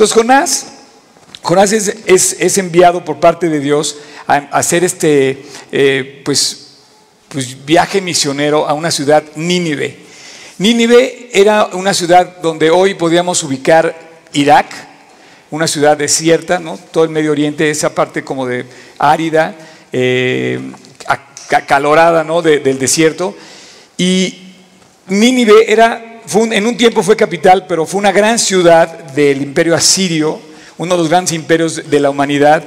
Entonces Jonás, es, enviado por parte de Dios a, hacer este eh, pues, pues, viaje misionero a una ciudad Nínive. Nínive era una ciudad donde hoy podíamos ubicar Irak, una ciudad desierta, ¿no? todo el Medio Oriente, esa parte como de árida, eh, acalorada ¿no? de- del desierto. Y Nínive era, en un tiempo fue capital, pero fue una gran ciudad del imperio asirio, uno de los grandes imperios de la humanidad.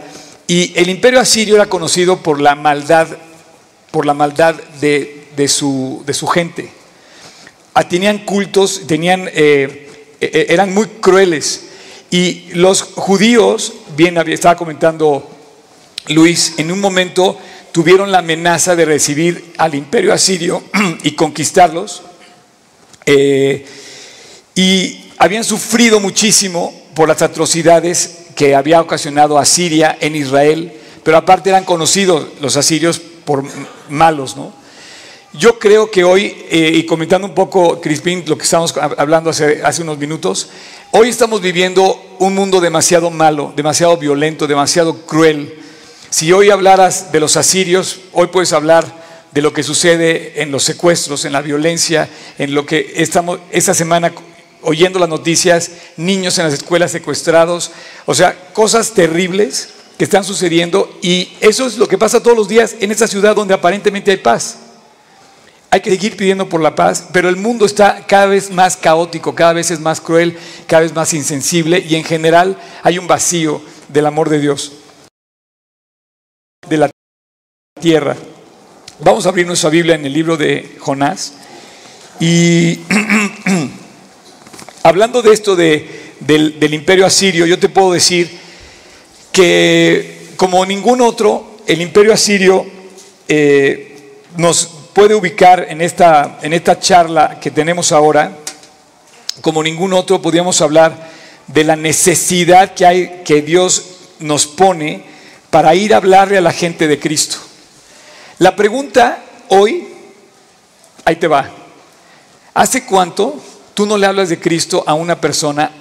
Y el imperio asirio era conocido por la maldad, por la maldad de, su, gente. Ah, tenían cultos, tenían, eh, eh, eran muy crueles. Y los judíos, bien estaba comentando Luis, en un momento tuvieron la amenaza de recibir al imperio asirio y conquistarlos. Eh, y habían sufrido muchísimo por las atrocidades que había ocasionado Asiria en Israel, pero aparte eran conocidos los asirios por malos, ¿no? Yo creo que hoy, eh, y comentando un poco, Crispín, lo que estábamos hab- hablando hace, hace unos minutos, hoy estamos viviendo un mundo demasiado malo, demasiado violento, demasiado cruel. Si hoy hablaras de los asirios, hoy puedes hablar de lo que sucede en los secuestros, en la violencia, en lo que estamos esta semana oyendo las noticias, niños en las escuelas secuestrados, o sea, cosas terribles que están sucediendo y eso es lo que pasa todos los días en esta ciudad donde aparentemente hay paz. Hay que seguir pidiendo por la paz, pero el mundo está cada vez más caótico, cada vez es más cruel, cada vez más insensible y en general hay un vacío del amor de Dios, de la tierra. Vamos a abrir nuestra Biblia en el libro de Jonás y hablando de esto de- del, imperio asirio, yo te puedo decir que como ningún otro, el imperio asirio eh, nos puede ubicar en esta, en esta charla que tenemos ahora, como ningún otro, podríamos hablar de la necesidad que hay, que Dios nos pone para ir a hablarle a la gente de Cristo. La pregunta hoy, ahí te va, ¿hace cuánto tú no le hablas de Cristo a una persona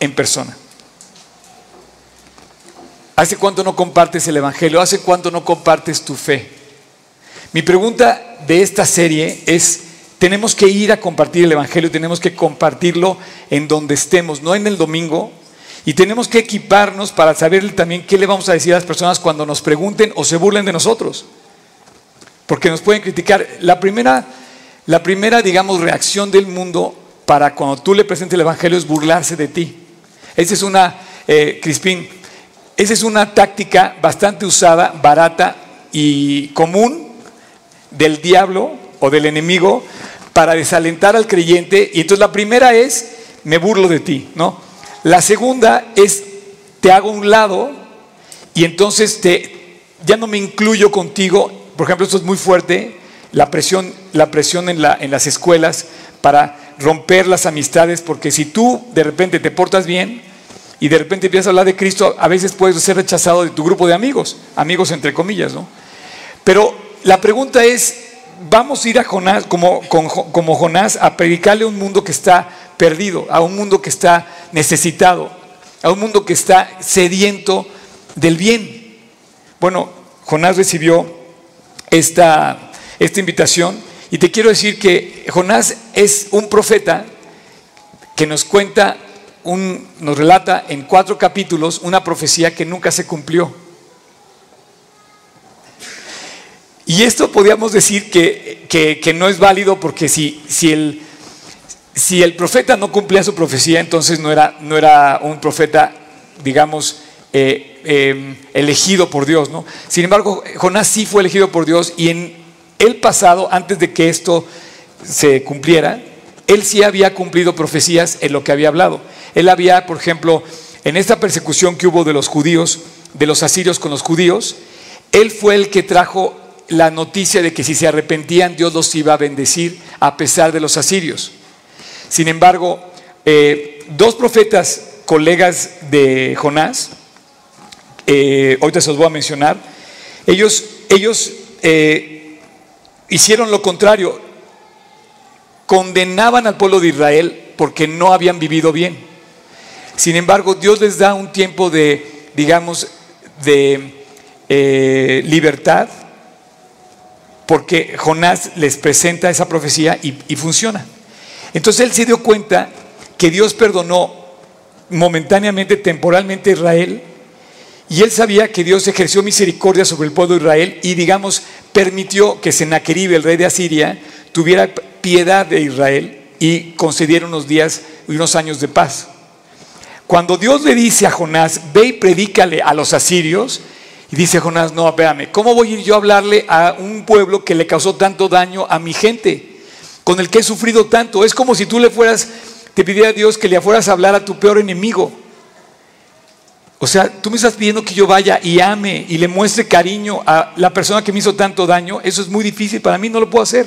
en persona? ¿Hace cuánto no compartes el Evangelio? ¿Hace cuánto no compartes tu fe? Mi pregunta de esta serie es, tenemos que ir a compartir el Evangelio, tenemos que compartirlo en donde estemos, no en el domingo, y tenemos que equiparnos para saber también qué le vamos a decir a las personas cuando nos pregunten o se burlen de nosotros. Porque nos pueden criticar. La primera, la primera, digamos, reacción del mundo para cuando tú le presentes el Evangelio es burlarse de ti. Esa es una, eh, Crispín, esa es una táctica bastante usada, barata y común del diablo o del enemigo para desalentar al creyente. Y entonces la primera es, me burlo de ti, ¿no? La segunda es, te hago un lado y entonces te, ya no me incluyo contigo. Por ejemplo, esto es muy fuerte, la presión, la presión en, la, en las escuelas para romper las amistades, porque si tú de repente te portas bien y de repente empiezas a hablar de Cristo, a veces puedes ser rechazado de tu grupo de amigos, amigos entre comillas, ¿no? Pero la pregunta es, vamos a ir a Jonás, como, como Jonás, a predicarle a un mundo que está perdido, a un mundo que está necesitado, a un mundo que está sediento del bien. Bueno, Jonás recibió esta, esta invitación y te quiero decir que Jonás es un profeta que nos cuenta, un, nos relata en cuatro capítulos una profecía que nunca se cumplió. Y esto podríamos decir que, que- que no es válido porque si, si, el, si el profeta no cumplía su profecía, entonces no era, no era un profeta, digamos, eh, eh, elegido por Dios. ¿no? Sin embargo, Jonás sí fue elegido por Dios y en el pasado, antes de que esto se cumpliera, él sí había cumplido profecías en lo que había hablado. Él había, por ejemplo, en esta persecución que hubo de los judíos, de los asirios con los judíos, él fue el que trajo la noticia de que si se arrepentían Dios los iba a bendecir a pesar de los asirios. Sin embargo, eh, dos profetas colegas de Jonás, eh, ahorita se los voy a mencionar, ellos, ellos eh, hicieron lo contrario, condenaban al pueblo de Israel porque no habían vivido bien. Sin embargo, Dios les da un tiempo de, digamos, de eh, libertad, porque Jonás les presenta esa profecía y, y funciona. Entonces él se dio cuenta que Dios perdonó momentáneamente, temporalmente a Israel, y él sabía que Dios ejerció misericordia sobre el pueblo de Israel y, digamos, permitió que Sennacherib, el rey de Asiria, tuviera piedad de Israel y concediera unos días y unos años de paz. Cuando Dios le dice a Jonás, ve y predícale a los asirios, y dice Jonás, no, espérame, ¿cómo voy a ir yo a hablarle a un pueblo que le causó tanto daño a mi gente, con el que he sufrido tanto? Es como si tú le fueras, te pidiera a Dios que le fueras a hablar a tu peor enemigo. O sea, tú me estás pidiendo que yo vaya y ame y le muestre cariño a la persona que me hizo tanto daño. Eso es muy difícil, para mí no lo puedo hacer.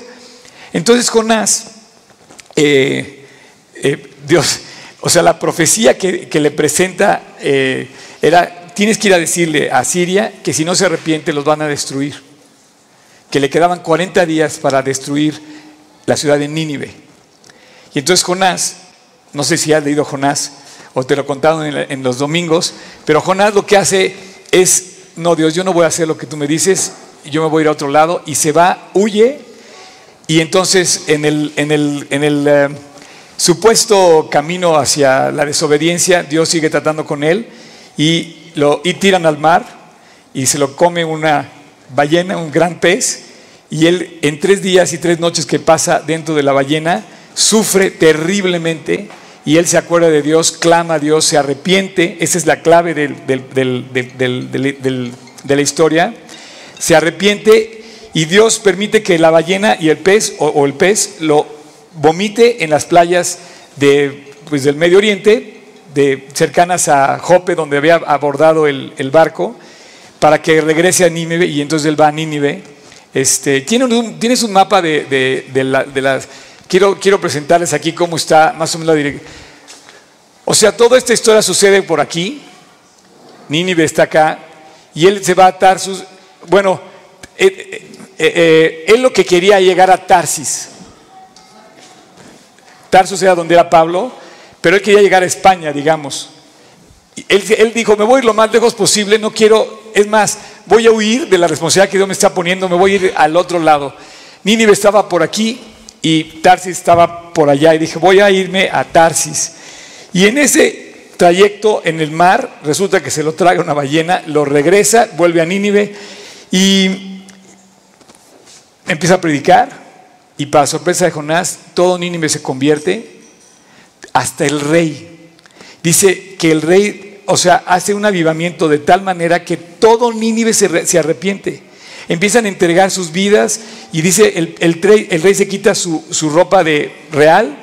Entonces Jonás, eh, eh, Dios, o sea, la profecía que, le presenta eh, era, tienes que ir a decirle a Siria que si no se arrepiente los van a destruir. Que le quedaban 40 días para destruir la ciudad de Nínive. Y entonces Jonás, no sé si has leído Jonás, o te lo contaron en, los domingos, pero Jonás lo que hace es, no Dios, yo no voy a hacer lo que tú me dices, yo me voy a ir a otro lado, y se va, huye, y entonces en el eh, supuesto camino hacia la desobediencia, Dios sigue tratando con él, y, lo, y tiran al mar, y se lo come una ballena, un gran pez, y él en tres días y tres noches que pasa dentro de la ballena, sufre terriblemente, y él se acuerda de Dios, clama a Dios, se arrepiente, esa es la clave de la historia, se arrepiente y Dios permite que la ballena y el pez o, el pez lo vomite en las playas de, pues, del Medio Oriente, de, cercanas a Jope, donde había abordado el, barco, para que regrese a Nínive y entonces él va a Nínive. Este, tienes un mapa de, las Quiero, quiero presentarles aquí cómo está más o menos la dirección. O sea, toda esta historia sucede por aquí. Nínive está acá. Y él se va a Tarsus. Bueno, eh, eh, eh, él lo que quería llegar a Tarsis. Tarsus era donde era Pablo, pero él quería llegar a España, digamos. Él, él, dijo, me voy a ir lo más lejos posible, no quiero, es más, voy a huir de la responsabilidad que Dios me está poniendo, me voy a ir al otro lado. Nínive estaba por aquí, y Tarsis estaba por allá y dije, voy a irme a Tarsis. Y en ese trayecto en el mar, resulta que se lo traga una ballena, lo regresa, vuelve a Nínive y empieza a predicar. Y para sorpresa de Jonás, todo Nínive se convierte, hasta el rey. Dice que el rey, o sea, hace un avivamiento de tal manera que todo Nínive se, se arrepiente empiezan a entregar sus vidas y dice, el, rey, se quita su, ropa de real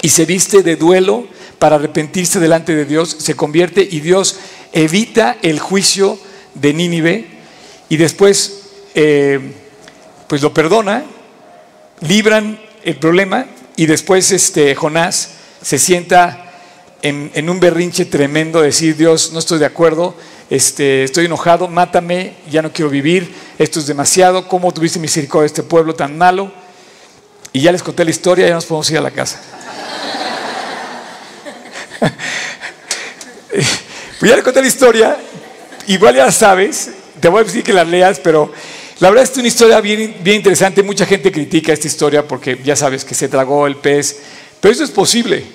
y se viste de duelo para arrepentirse delante de Dios, se convierte y Dios evita el juicio de Nínive y después eh, pues lo perdona, libran el problema y después este, Jonás se sienta en, en un berrinche tremendo, decir Dios, no estoy de acuerdo, este, estoy enojado, mátame, ya no quiero vivir, esto es demasiado, ¿cómo tuviste misericordia de este pueblo tan malo? Y ya les conté la historia, ya nos podemos ir a la casa. pues ya les conté la historia, igual ya la sabes, te voy a decir que la leas, pero la verdad es una historia bien, bien interesante, mucha gente critica esta historia porque ya sabes que se tragó el pez, pero eso es posible,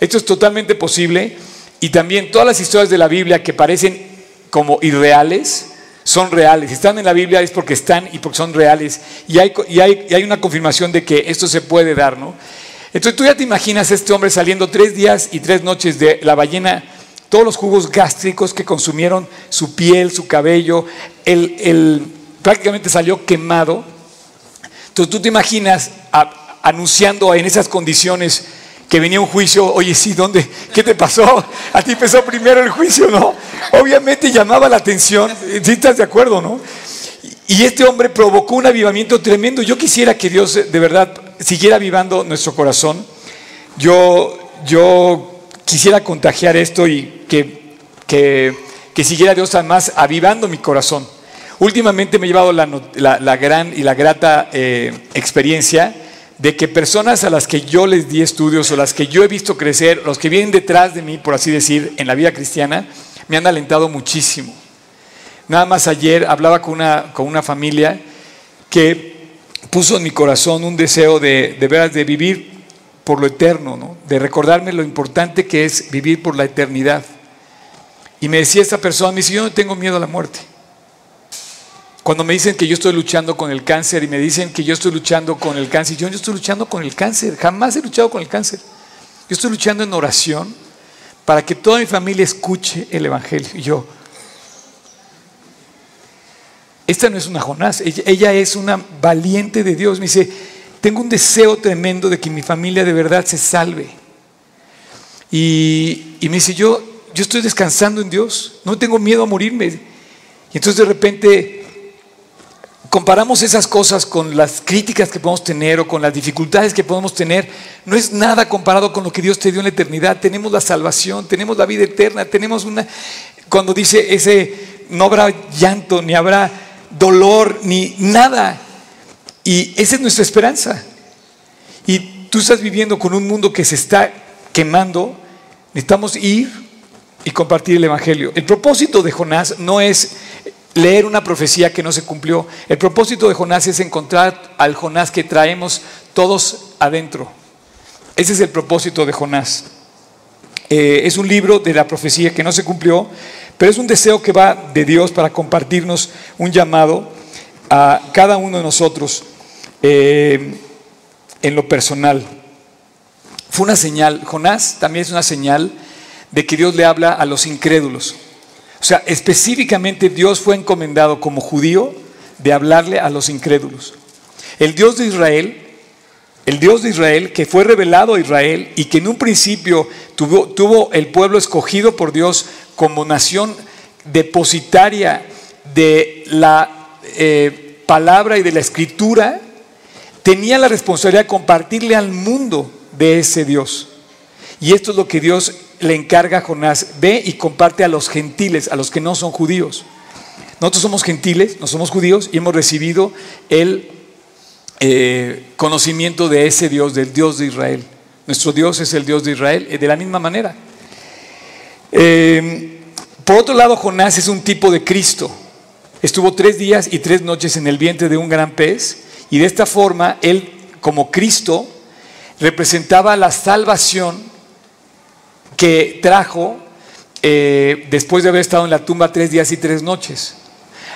esto es totalmente posible. Y también todas las historias de la Biblia que parecen como irreales son reales. Si están en la Biblia es porque están y porque son reales. Y hay, y hay, una confirmación de que esto se puede dar, ¿no? Entonces tú ya te imaginas a este hombre saliendo tres días y tres noches de la ballena, todos los jugos gástricos que consumieron su piel, su cabello, el, prácticamente salió quemado. Entonces tú te imaginas anunciando en esas condiciones que venía un juicio, oye, sí, ¿dónde? ¿Qué te pasó? A ti empezó primero el juicio, ¿no? Obviamente llamaba la atención, ¿sí estás de acuerdo, no? Y este hombre provocó un avivamiento tremendo. Yo quisiera que Dios de verdad siguiera avivando nuestro corazón. Yo, yo quisiera contagiar esto y que, que, siguiera Dios además avivando mi corazón. Últimamente me he llevado la, gran y la grata eh, experiencia de que personas a las que yo les di estudios o las que yo he visto crecer, los que vienen detrás de mí, por así decir, en la vida cristiana, me han alentado muchísimo. Nada más ayer hablaba con una, con una familia que puso en mi corazón un deseo de, de veras de vivir por lo eterno, ¿no? de recordarme lo importante que es vivir por la eternidad. Y me decía esta persona, me dice, yo no tengo miedo a la muerte. Cuando me dicen que yo estoy luchando con el cáncer y me dicen que yo estoy luchando con el cáncer, yo, yo estoy luchando con el cáncer, jamás he luchado con el cáncer. Yo estoy luchando en oración para que toda mi familia escuche el Evangelio. Y yo, esta no es una Jonás, ella, es una valiente de Dios. Me dice, tengo un deseo tremendo de que mi familia de verdad se salve. Y, y me dice, yo, yo estoy descansando en Dios, no tengo miedo a morirme. Y entonces de repente comparamos esas cosas con las críticas que podemos tener o con las dificultades que podemos tener, no es nada comparado con lo que Dios te dio en la eternidad. Tenemos la salvación, tenemos la vida eterna, tenemos una... Cuando dice ese, no habrá llanto, ni habrá dolor, ni nada. Y esa es nuestra esperanza. Y tú estás viviendo con un mundo que se está quemando, necesitamos ir y compartir el Evangelio. El propósito de Jonás no es leer una profecía que no se cumplió. El propósito de Jonás es encontrar al Jonás que traemos todos adentro. Ese es el propósito de Jonás. Eh, es un libro de la profecía que no se cumplió, pero es un deseo que va de Dios para compartirnos un llamado a cada uno de nosotros eh, en lo personal. Fue una señal, Jonás también es una señal de que Dios le habla a los incrédulos. O sea, específicamente Dios fue encomendado como judío de hablarle a los incrédulos. El Dios de Israel, el Dios de Israel que fue revelado a Israel y que en un principio tuvo, el pueblo escogido por Dios como nación depositaria de la eh, palabra y de la escritura, tenía la responsabilidad de compartirle al mundo de ese Dios. Y esto es lo que Dios le encarga a Jonás, ve y comparte a los gentiles, a los que no son judíos. Nosotros somos gentiles, no somos judíos y hemos recibido el eh, conocimiento de ese Dios, del Dios de Israel. Nuestro Dios es el Dios de Israel, eh, de la misma manera. Eh, por otro lado, Jonás es un tipo de Cristo. Estuvo tres días y tres noches en el vientre de un gran pez y de esta forma él, como Cristo, representaba la salvación que trajo eh, después de haber estado en la tumba tres días y tres noches.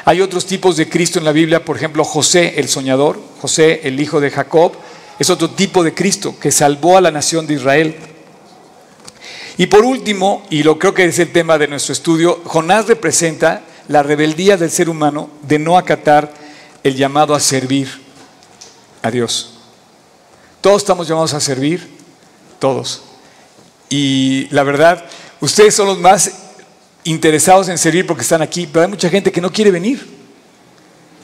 Hay otros tipos de Cristo en la Biblia, por ejemplo, José el soñador, José el hijo de Jacob, es otro tipo de Cristo que salvó a la nación de Israel. Y por último, y lo creo que es el tema de nuestro estudio, Jonás representa la rebeldía del ser humano de no acatar el llamado a servir a Dios. Todos estamos llamados a servir, todos. Y la verdad, ustedes son los más interesados en servir porque están aquí, pero hay mucha gente que no quiere venir.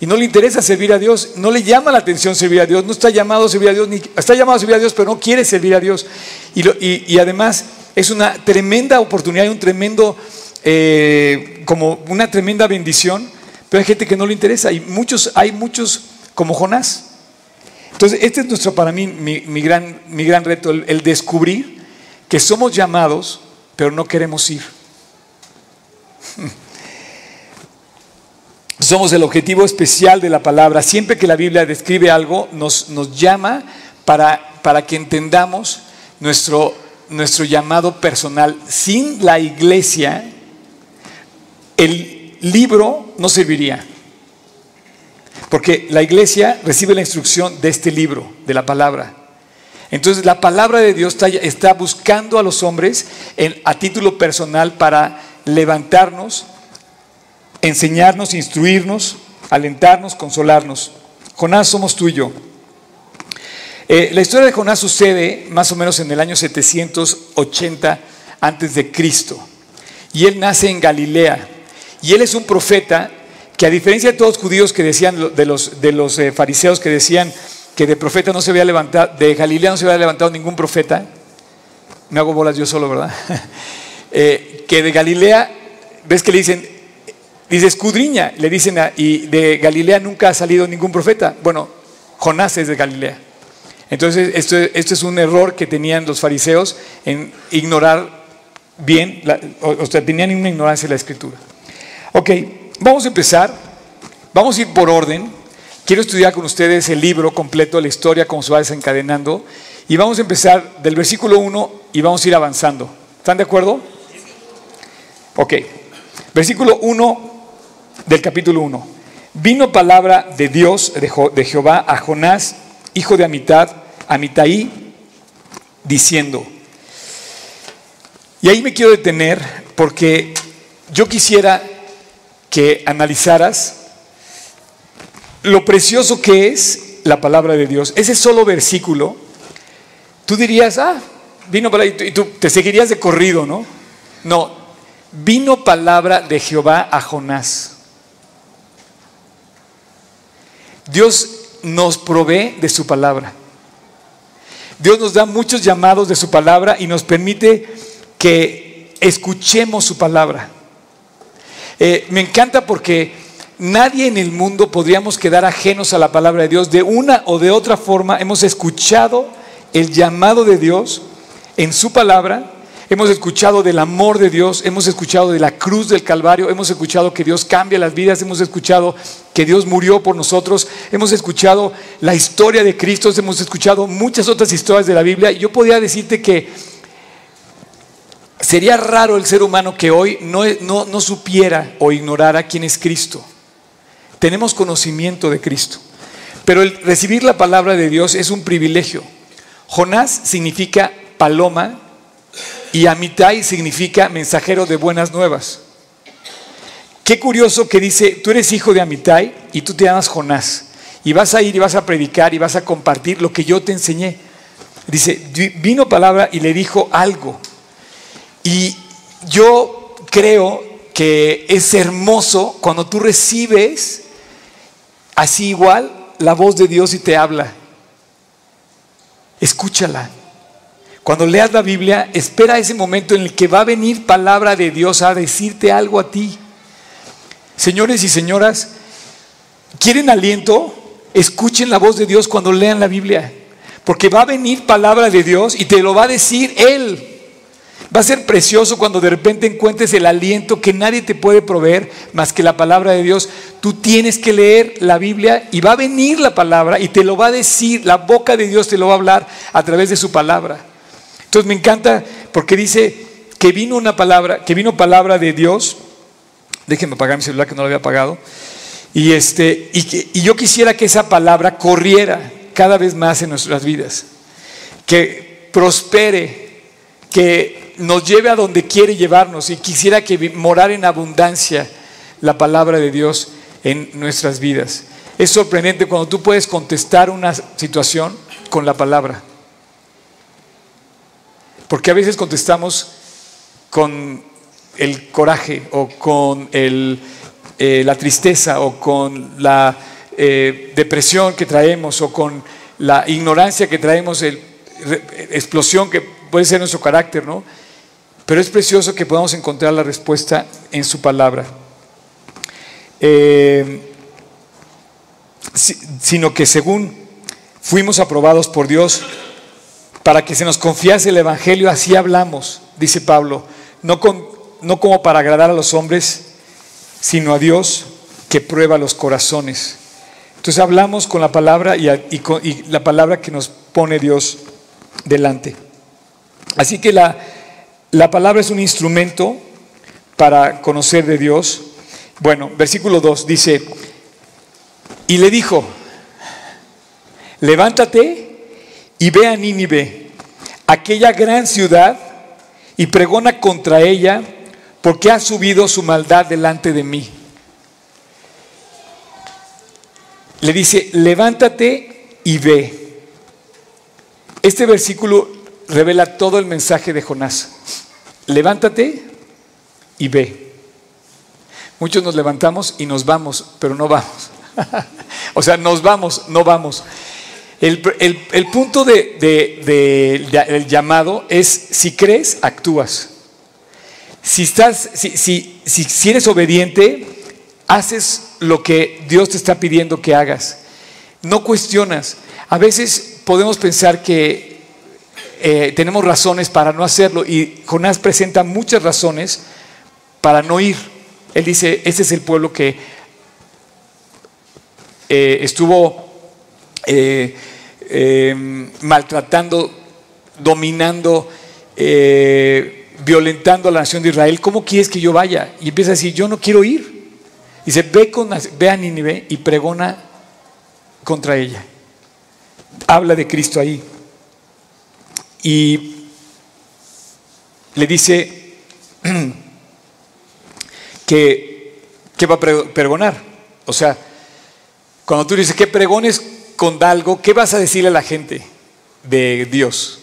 Y no le interesa servir a Dios, no le llama la atención servir a Dios, no está llamado a servir a Dios, ni, está llamado a servir a Dios, pero no quiere servir a Dios. Y, además es una tremenda oportunidad y un tremendo, eh, como una tremenda bendición, pero hay gente que no le interesa y muchos, hay muchos como Jonás. Entonces, este es nuestro, para mí, mi, gran, mi gran reto, el descubrir que somos llamados, pero no queremos ir. Somos el objetivo especial de la palabra. Siempre que la Biblia describe algo, nos, nos llama para, para que entendamos nuestro, nuestro llamado personal. Sin la iglesia, el libro no serviría. Porque la iglesia recibe la instrucción de este libro, de la palabra. Entonces la palabra de Dios está, buscando a los hombres a título personal para levantarnos, enseñarnos, instruirnos, alentarnos, consolarnos. Jonás somos tú y yo. Eh, la historia de Jonás sucede más o menos en el año 780 antes de Cristo. Y él nace en Galilea. Y él es un profeta que a diferencia de todos los judíos que decían, de los, eh, fariseos que decían, que de profeta no se había levantado, de Galilea no se había levantado ningún profeta. Me hago bolas yo solo, ¿verdad? Eh, que de Galilea, ves que le dicen, dice escudriña, le dicen, y de Galilea nunca ha salido ningún profeta. Bueno, Jonás es de Galilea. Entonces, esto, esto es un error que tenían los fariseos en ignorar bien, o, sea, tenían una ignorancia de la escritura. Ok, vamos a empezar, vamos a ir por orden. Quiero estudiar con ustedes el libro completo, la historia, cómo se va desencadenando. Y vamos a empezar del versículo 1 y vamos a ir avanzando. ¿Están de acuerdo? Ok, versículo 1 del capítulo 1. Vino palabra de Dios, de Jehová, a Jonás, hijo de Amitad, Amitaí, diciendo, y ahí me quiero detener porque yo quisiera que analizaras lo precioso que es la palabra de Dios. Ese solo versículo, tú dirías, ah, vino palabra, y tú te seguirías de corrido, ¿no? No, vino palabra de Jehová a Jonás. Dios nos provee de su palabra. Dios nos da muchos llamados de su palabra y nos permite que escuchemos su palabra. Eh, me encanta porque nadie en el mundo podríamos quedar ajenos a la palabra de Dios. De una o de otra forma hemos escuchado el llamado de Dios en su palabra Hemos escuchado del amor de Dios, hemos escuchado de la cruz del Calvario, hemos escuchado que Dios cambia las vidas, hemos escuchado que Dios murió por nosotros, hemos escuchado la historia de Cristo, hemos escuchado muchas otras historias de la Biblia. Yo podría decirte que sería raro el ser humano que hoy no, no, no supiera o ignorara quién es Cristo. Tenemos conocimiento de Cristo, pero el recibir la palabra de Dios es un privilegio. Jonás significa paloma y Amitai significa mensajero de buenas nuevas. Qué curioso que dice, tú eres hijo de Amitai y tú te llamas Jonás. Y vas a ir y vas a predicar y vas a compartir lo que yo te enseñé. Dice, vino palabra y le dijo algo. Y yo creo que es hermoso cuando tú recibes así igual la voz de Dios y te habla. Escúchala. Cuando leas la Biblia, espera ese momento en el que va a venir palabra de Dios a decirte algo a ti. Señores y señoras, ¿quieren aliento? Escuchen la voz de Dios cuando lean la Biblia, porque va a venir palabra de Dios y te lo va a decir Él. Va a ser precioso cuando de repente encuentres el aliento que nadie te puede proveer más que la palabra de Dios. Tú tienes que leer la Biblia y va a venir la palabra y te lo va a decir, la boca de Dios te lo va a hablar a través de su palabra. Entonces me encanta porque dice que vino una palabra, que vino palabra de Dios. Déjenme apagar mi celular que no lo había apagado. Y, este, y, y yo quisiera que esa palabra corriera cada vez más en nuestras vidas. Que prospere, que nos lleve a donde quiere llevarnos. Y quisiera que morar en abundancia la palabra de Dios en nuestras vidas. Es sorprendente cuando tú puedes contestar una situación con la palabra. Porque a veces contestamos con el coraje o con eh, la tristeza o con la eh, depresión que traemos o con la ignorancia que traemos, explosión que puede ser nuestro carácter, ¿no? Pero es precioso que podamos encontrar la respuesta en su palabra. Eh, sino que según fuimos aprobados por Dios, para que se nos confiase el Evangelio, así hablamos, dice Pablo, no, no como para agradar a los hombres, sino a Dios que prueba los corazones. Entonces hablamos con la palabra y, la palabra que nos pone Dios delante. Así que la, la palabra es un instrumento para conocer de Dios. Bueno, versículo 2 dice, y le dijo, levántate y ve a Nínive, aquella gran ciudad, y pregona contra ella, porque ha subido su maldad delante de mí. Le dice, levántate y ve. Este versículo revela todo el mensaje de Jonás. Levántate y ve. Muchos nos levantamos y nos vamos, pero no vamos. o sea, nos vamos, no vamos. El, punto del llamado es, si crees, actúas. Si, estás, si, si, si eres obediente, haces lo que Dios te está pidiendo que hagas. No cuestionas. A veces podemos pensar que eh, tenemos razones para no hacerlo y Jonás presenta muchas razones para no ir. Él dice, este es el pueblo que eh, estuvo eh, maltratando, dominando, violentando a la nación de Israel. ¿Cómo quieres que yo vaya? Y empieza a decir, yo no quiero ir. Dice, ve, con, ve a Nínive y pregona contra ella. Habla de Cristo ahí. Y le dice que, va a pregonar. O sea, cuando tú dices que pregones con algo, ¿qué vas a decirle a la gente de Dios?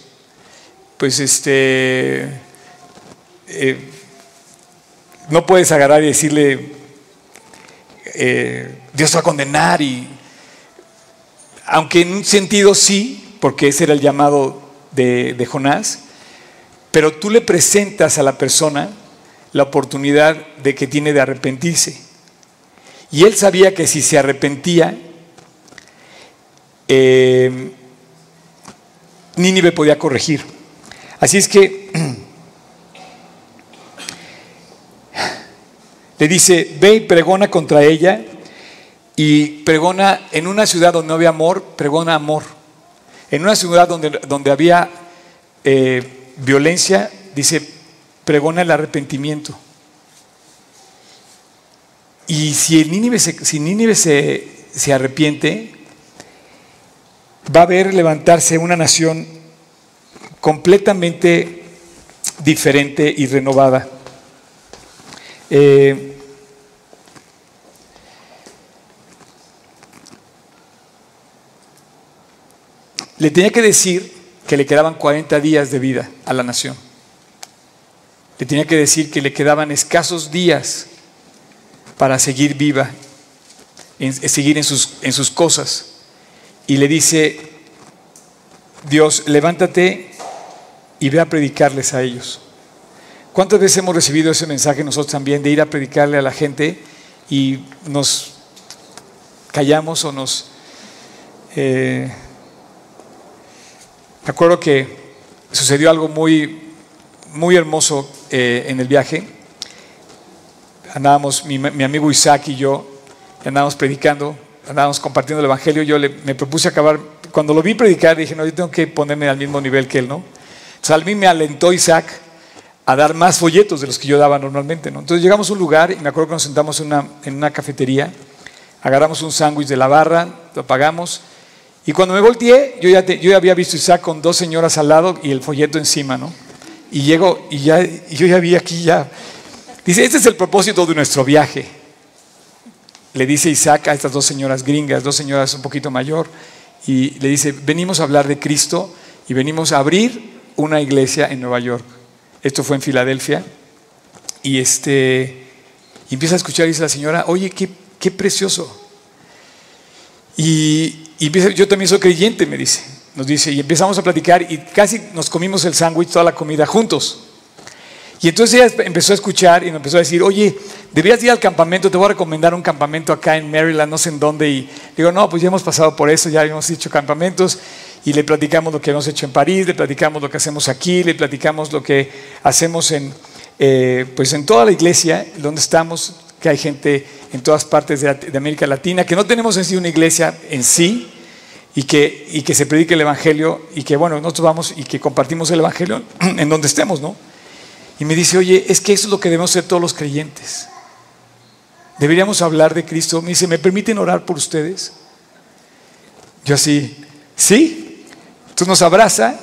Pues este, eh, no puedes agarrar y decirle, eh, Dios va a condenar y, aunque en un sentido sí, porque ese era el llamado de, Jonás, pero tú le presentas a la persona la oportunidad de que tiene de arrepentirse. Y él sabía que si se arrepentía, eh, Nínive podía corregir. Así es que le dice, ve y pregona contra ella y pregona en una ciudad donde no había amor, pregona amor. En una ciudad donde, donde había eh, violencia, dice, pregona el arrepentimiento. Y si Nínive, se, si Nínive se, se arrepiente, va a ver levantarse una nación completamente diferente y renovada. Eh, le tenía que decir que le quedaban 40 días de vida a la nación. Le tenía que decir que le quedaban escasos días para seguir viva, en, seguir en sus, en sus cosas. Y le dice, Dios, levántate y ve a predicarles a ellos. ¿Cuántas veces hemos recibido ese mensaje nosotros también de ir a predicarle a la gente y nos callamos o nos... Eh, me acuerdo que sucedió algo muy, muy hermoso eh, en el viaje. Andábamos, mi, amigo Isaac y yo, andábamos predicando, andábamos compartiendo el Evangelio. Yo me propuse acabar, cuando lo vi predicar, dije, no, yo tengo que ponerme al mismo nivel que él, ¿no? Entonces me alentó Isaac a dar más folletos de los que yo daba normalmente, ¿no? Entonces llegamos a un lugar y me acuerdo que nos sentamos en una, en una cafetería, agarramos un sándwich de la barra, lo pagamos y cuando me volteé, yo ya, yo había visto a Isaac con dos señoras al lado y el folleto encima, ¿no? Y llego y ya, yo ya vi aquí ya. Dice, este es el propósito de nuestro viaje. Le dice Isaac a estas dos señoras gringas, dos señoras un poquito mayor, y le dice, venimos a hablar de Cristo y venimos a abrir una iglesia en Nueva York. Esto fue en Filadelfia. Y este y empieza a escuchar y dice la señora, oye, qué, qué precioso. Y, y yo también soy creyente, me dice. Nos dice, y empezamos a platicar y casi nos comimos el sándwich, toda la comida juntos. Y entonces ella empezó a escuchar y me empezó a decir, oye, deberías ir al campamento, te voy a recomendar un campamento acá en Maryland, no sé en dónde. Y digo, no, pues ya hemos pasado por eso, ya hemos hecho campamentos. Y le platicamos lo que hemos hecho en París, le platicamos lo que hacemos aquí, le platicamos lo que hacemos en, eh, pues en toda la iglesia, donde estamos, que hay gente en todas partes de, América Latina, que no tenemos en sí una iglesia en sí y que, y que se predique el Evangelio y que, bueno, nosotros vamos y que compartimos el Evangelio en donde estemos, ¿no? Y me dice, oye, es que eso es lo que debemos hacer todos los creyentes. Deberíamos hablar de Cristo. Me dice, ¿me permiten orar por ustedes? Yo así, ¿sí? Entonces nos abraza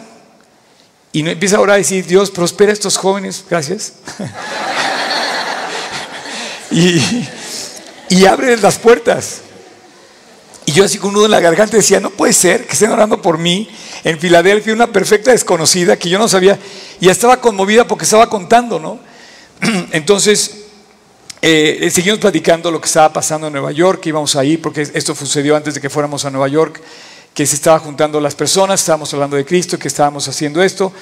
y empieza a orar y decir, Dios, prospera a estos jóvenes, gracias. y, abre las puertas. Y yo así con un nudo en la garganta decía, no puede ser que estén orando por mí en Filadelfia, una perfecta desconocida que yo no sabía, y estaba conmovida porque estaba contando, ¿no? Entonces, eh, seguimos platicando lo que estaba pasando en Nueva York, que íbamos ahí, porque esto sucedió antes de que fuéramos a Nueva York, que se estaba juntando las personas, estábamos hablando de Cristo, que estábamos haciendo esto,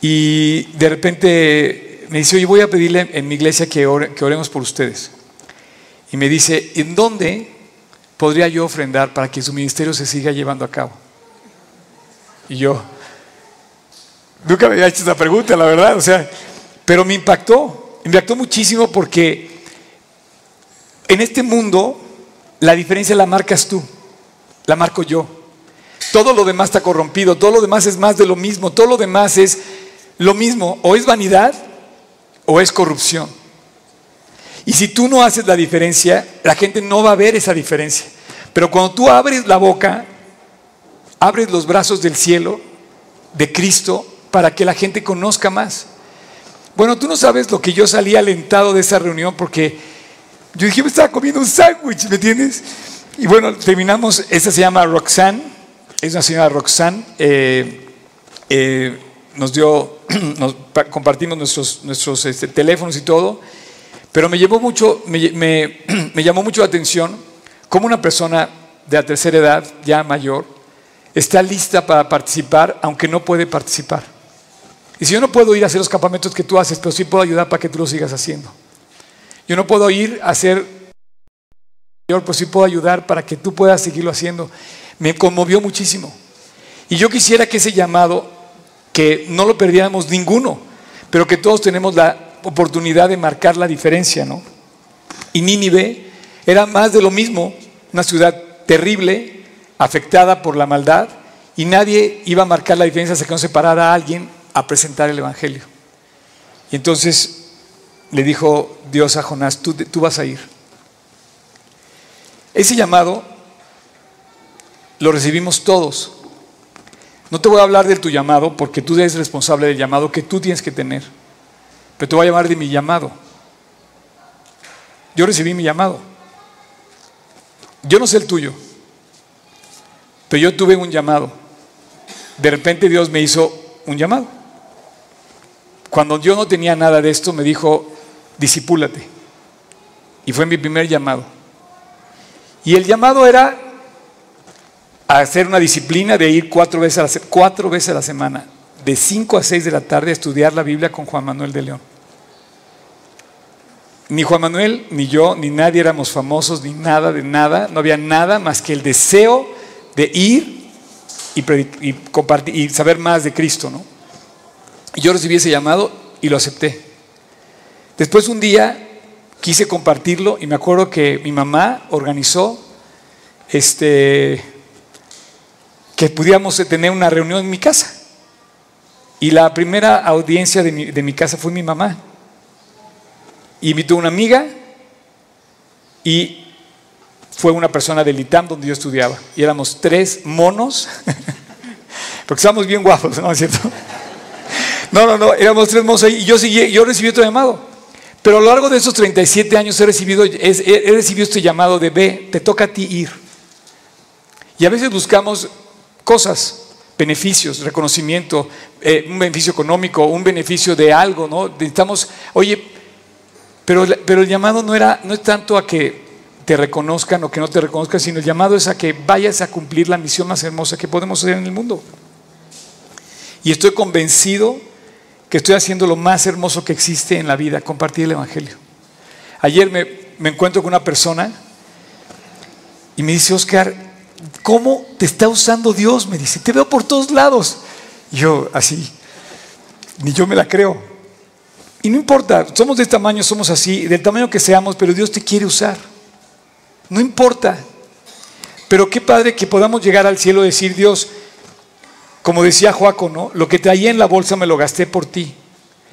y de repente me dice, oye, voy a pedirle en mi iglesia que, que oremos por ustedes. Y me dice, ¿en dónde podría yo ofrendar para que su ministerio se siga llevando a cabo? Y yo, nunca me había hecho esa pregunta, la verdad, o sea, pero me impactó, me impactó muchísimo porque en este mundo la diferencia la marcas tú, la marco yo. Todo lo demás está corrompido, todo lo demás es más de lo mismo, todo lo demás es lo mismo, o es vanidad o es corrupción. Y si tú no haces la diferencia, la gente no va a ver esa diferencia. Pero cuando tú abres la boca, abres los brazos del cielo, de Cristo, para que la gente conozca más. Bueno, tú no sabes lo que yo salí alentado de esa reunión porque yo dije, me estaba comiendo un sándwich, ¿me entiendes? Y bueno, terminamos, esta se llama Roxanne, es una señora Roxanne, eh, eh, nos dio, nos, compartimos nuestros, nuestros este, teléfonos y todo, pero me, llamó mucho la atención cómo una persona de la tercera edad, ya mayor, está lista para participar, aunque no puede participar. Y si yo no puedo ir a hacer los campamentos que tú haces, pero sí puedo ayudar para que tú lo sigas haciendo. Yo no puedo ir a hacer, pero sí puedo ayudar para que tú puedas seguirlo haciendo. Me conmovió muchísimo. Y yo quisiera que ese llamado, que no lo perdiéramos ninguno, pero que todos tenemos la oportunidad de marcar la diferencia, ¿no? Y Nínive era más de lo mismo, una ciudad terrible, afectada por la maldad y nadie iba a marcar la diferencia hasta que no se parara a alguien a presentar el Evangelio. Y entonces le dijo Dios a Jonás, tú, tú vas a ir. Ese llamado lo recibimos todos. No te voy a hablar de tu llamado porque tú eres responsable del llamado que tú tienes que tener. Pero te voy a llamar de mi llamado. Yo recibí mi llamado. Yo no sé el tuyo. Pero yo tuve un llamado. De repente Dios me hizo un llamado. Cuando yo no tenía nada de esto, me dijo, disipúlate. Y fue mi primer llamado. Y el llamado era a hacer una disciplina de ir cuatro veces, a la, cuatro veces a la semana, de cinco a seis de la tarde, a estudiar la Biblia con Juan Manuel de León. Ni Juan Manuel, ni yo, ni nadie éramos famosos, ni nada de nada. No había nada más que el deseo de ir y, compartir, y saber más de Cristo, ¿no? Y yo recibí ese llamado y lo acepté. Después un día quise compartirlo y me acuerdo que mi mamá organizó este, que tener una reunión en mi casa. Y la primera audiencia de mi, de mi casa fue mi mamá. Invitó a una amiga y fue una persona del ITAM donde yo estudiaba. Y éramos tres monos, porque estábamos bien guapos, ¿no es cierto? No, no, no, éramos tres monos ahí y yo, seguí, yo recibí otro llamado. Pero a lo largo de esos 37 años he recibido, he, recibido este llamado de ve, te toca a ti ir. Y a veces buscamos cosas, beneficios, reconocimiento, eh, un beneficio económico, un beneficio de algo, ¿no? Necesitamos, oye, pero, pero el llamado no, era, no es tanto a que te reconozcan o que no te reconozcan, sino el llamado es a que vayas a cumplir la misión más hermosa que podemos hacer en el mundo. Y estoy convencido que estoy haciendo lo más hermoso que existe en la vida, compartir el Evangelio. Ayer me, me encuentro con una persona y me dice, Oscar, ¿cómo te está usando Dios? Me dice, te veo por todos lados. Y yo así, ni yo me la creo. Y no importa, somos de este tamaño, somos así, del tamaño que seamos, pero Dios te quiere usar. No importa. Pero qué padre que podamos llegar al cielo y decir, Dios, como decía Joaco, ¿no? Lo que traía en la bolsa me lo gasté por ti.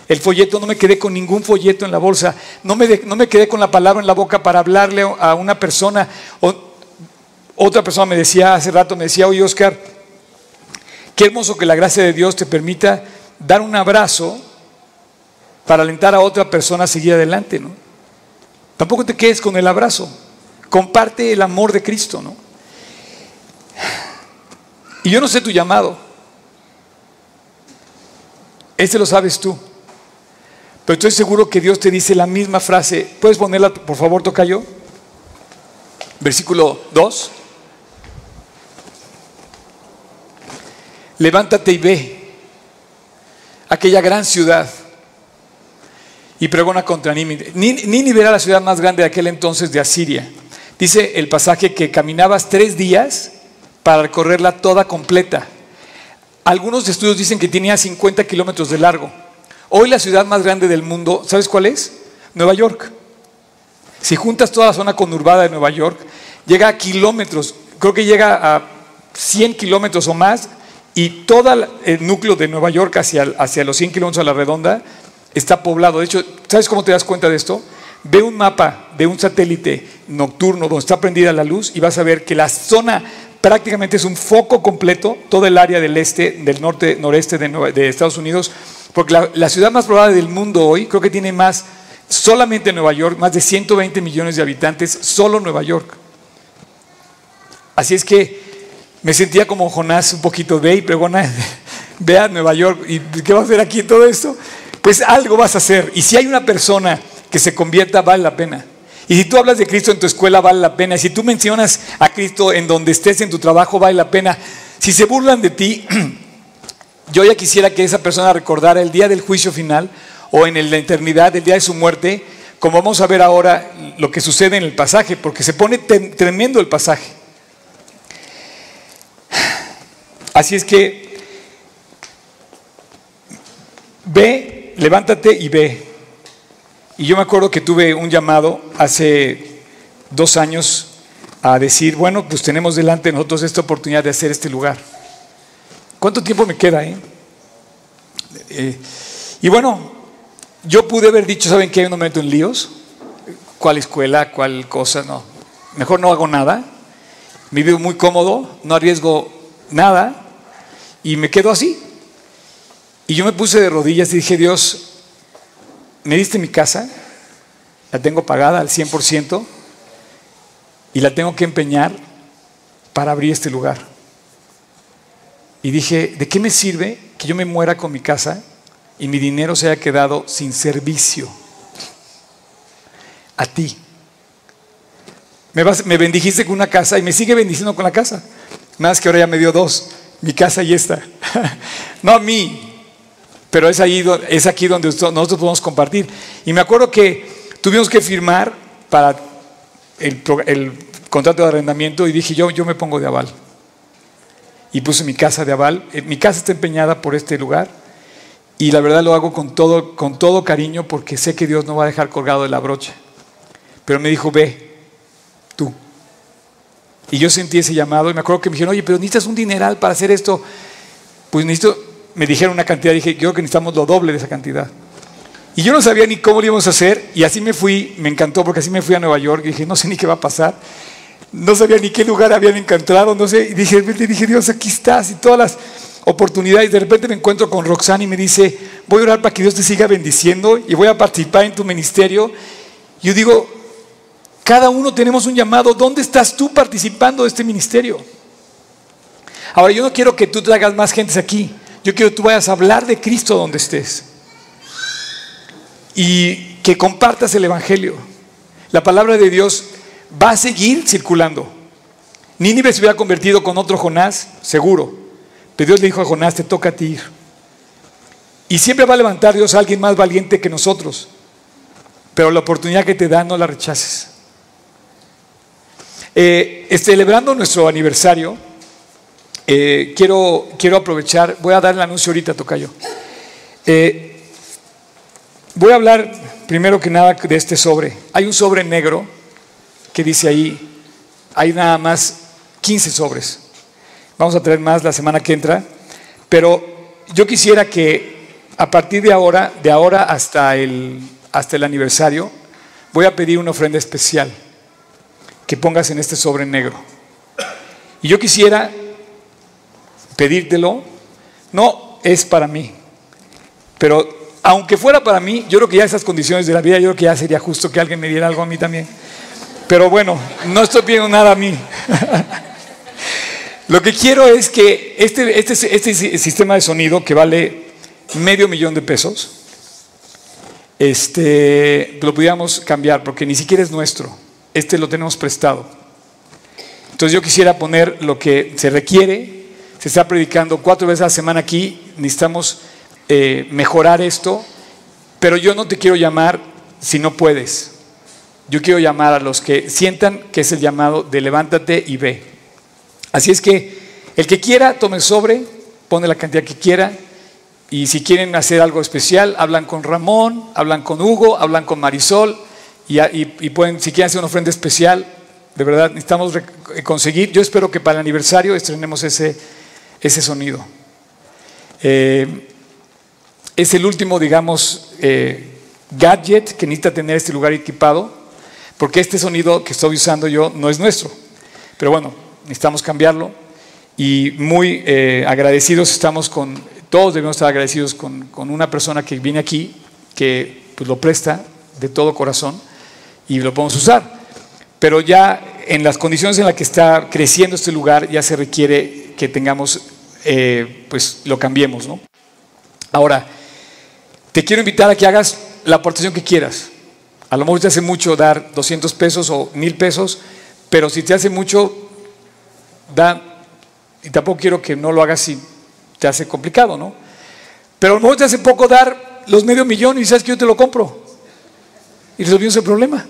El folleto, no me quedé con ningún folleto en la bolsa. No me, no me quedé con la palabra en la boca para hablarle a una persona. O, otra persona me decía hace rato, me decía, oye Oscar, qué hermoso que la gracia de Dios te permita dar un abrazo para alentar a otra persona a seguir adelante, ¿no? Tampoco te quedes con el abrazo. Comparte el amor de Cristo, ¿no? Y yo no sé tu llamado. Este lo sabes tú. Pero estoy seguro que Dios te dice la misma frase. ¿Puedes ponerla, por favor, toca yo? Versículo 2. Levántate y ve aquella gran ciudad y pregona contra Nínive. Nínive era la ciudad más grande de aquel entonces de Asiria. Dice el pasaje que caminabas tres días para recorrerla toda completa. Algunos estudios dicen que tenía 50 kilómetros de largo. Hoy la ciudad más grande del mundo, ¿sabes cuál es? Nueva York. Si juntas toda la zona conurbada de Nueva York, llega a kilómetros, creo que llega a 100 kilómetros o más, y todo el núcleo de Nueva York hacia, hacia los 100 kilómetros a la redonda está poblado. De hecho, ¿sabes cómo te das cuenta de esto? Ve un mapa de un satélite nocturno donde está prendida la luz y vas a ver que la zona prácticamente es un foco completo, todo el área del este, del norte, noreste de, Estados Unidos, porque la, la, ciudad más poblada del mundo hoy creo que tiene más, solamente Nueva York, más de 120 millones de habitantes, solo Nueva York. Así es que me sentía como Jonás un poquito, ve y pregona, ve a Nueva York, ¿y qué vas a hacer aquí todo esto? Pues algo vas a hacer. Y si hay una persona que se convierta, vale la pena. Y si tú hablas de Cristo en tu escuela, vale la pena. Y si tú mencionas a Cristo en donde estés en tu trabajo, vale la pena. Si se burlan de ti, yo ya quisiera que esa persona recordara el día del juicio final o en la eternidad, el día de su muerte, como vamos a ver ahora lo que sucede en el pasaje, porque se pone tremendo el pasaje. Así es que ve, levántate y ve. Y yo me acuerdo que tuve un llamado hace dos años a decir, bueno, pues tenemos delante de nosotros esta oportunidad de hacer este lugar. ¿Cuánto tiempo me queda? Eh? eh y bueno, yo pude haber dicho, ¿saben qué? No me meto en líos. ¿Cuál escuela? ¿Cuál cosa? No. Mejor no hago nada. Me vivo muy cómodo, no arriesgo nada y me quedo así. Y yo me puse de rodillas y dije, Dios, me diste mi casa, la tengo pagada al 100% y la tengo que empeñar para abrir este lugar. Y dije, ¿de qué me sirve que yo me muera con mi casa y mi dinero se haya quedado sin servicio a ti? Me, me bendijiste con una casa y me sigue bendiciendo con la casa. Nada más que ahora ya me dio dos mi casa y esta. no a mí, pero es, ahí, es aquí donde nosotros podemos compartir. Y me acuerdo que tuvimos que firmar para el, contrato de arrendamiento y dije, yo, yo me pongo de aval. Y puse mi casa de aval. Eh, mi casa está empeñada por este lugar. Y la verdad lo hago con todo, con todo cariño porque sé que Dios no va a dejar colgado de la brocha. Pero me dijo, ve, tú. Y yo sentí ese llamado y me acuerdo que me dijeron, oye, pero necesitas un dineral para hacer esto. Pues necesito, me dijeron una cantidad, dije, yo creo que necesitamos lo doble de esa cantidad. Y yo no sabía ni cómo lo íbamos a hacer y así me fui, me encantó porque así me fui a Nueva York y dije, no sé ni qué va a pasar. No sabía ni qué lugar habían encontrado, no sé. Y dije, dije, Dios, aquí estás y todas las oportunidades. De repente me encuentro con Roxana y me dice, voy a orar para que Dios te siga bendiciendo y voy a participar en tu ministerio. Yo digo, cada uno tenemos un llamado. ¿Dónde estás tú participando de este ministerio? Ahora, yo no quiero que tú traigas más gente aquí. Yo quiero que tú vayas a hablar de Cristo donde estés. Y que compartas el Evangelio. La palabra de Dios va a seguir circulando. Nínive se hubiera convertido con otro Jonás, seguro. Pero Dios le dijo a Jonás, te toca a ti ir. Y siempre va a levantar Dios a alguien más valiente que nosotros. Pero la oportunidad que te da no la rechaces. Eh, celebrando nuestro aniversario, eh, quiero, quiero aprovechar, voy a dar el anuncio ahorita, Tocayo. Eh, voy a hablar primero que nada de este sobre. Hay un sobre negro que dice ahí, hay nada más 15 sobres. Vamos a traer más la semana que entra, pero yo quisiera que a partir de ahora, de ahora hasta el, hasta el aniversario, voy a pedir una ofrenda especial que pongas en este sobre negro. Y yo quisiera pedírtelo, no es para mí, pero aunque fuera para mí, yo creo que ya esas condiciones de la vida, yo creo que ya sería justo que alguien me diera algo a mí también. Pero bueno, no estoy pidiendo nada a mí. Lo que quiero es que este, este, este sistema de sonido que vale medio millón de pesos, este, lo pudiéramos cambiar porque ni siquiera es nuestro este lo tenemos prestado. Entonces yo quisiera poner lo que se requiere, se está predicando cuatro veces a la semana aquí, necesitamos eh, mejorar esto, pero yo no te quiero llamar si no puedes. Yo quiero llamar a los que sientan que es el llamado de levántate y ve. Así es que el que quiera tome sobre pone la cantidad que quiera. Y si quieren hacer algo especial, hablan con Ramón, hablan con Hugo, hablan con Marisol. Y, pueden, si quieren hacer una ofrenda especial, de verdad necesitamos conseguir. Yo espero que para el aniversario estrenemos ese, ese sonido. Eh, es el último, digamos, eh, gadget que necesita tener este lugar equipado, porque este sonido que estoy usando yo no es nuestro. Pero bueno, necesitamos cambiarlo y muy eh, agradecidos estamos con, todos debemos estar agradecidos con, una persona que viene aquí, que pues, lo presta de todo corazón y lo podemos usar. Pero ya en las condiciones en las que está creciendo este lugar, ya se requiere que tengamos, eh, pues lo cambiemos, ¿no? Ahora, te quiero invitar a que hagas la aportación que quieras. A lo mejor te hace mucho dar 200 pesos o 1000 pesos, pero si te hace mucho, da, y tampoco quiero que no lo hagas si te hace complicado, ¿no? Pero a lo mejor te hace poco dar los medio millón y sabes que yo te lo compro. Y resolvimos el problema.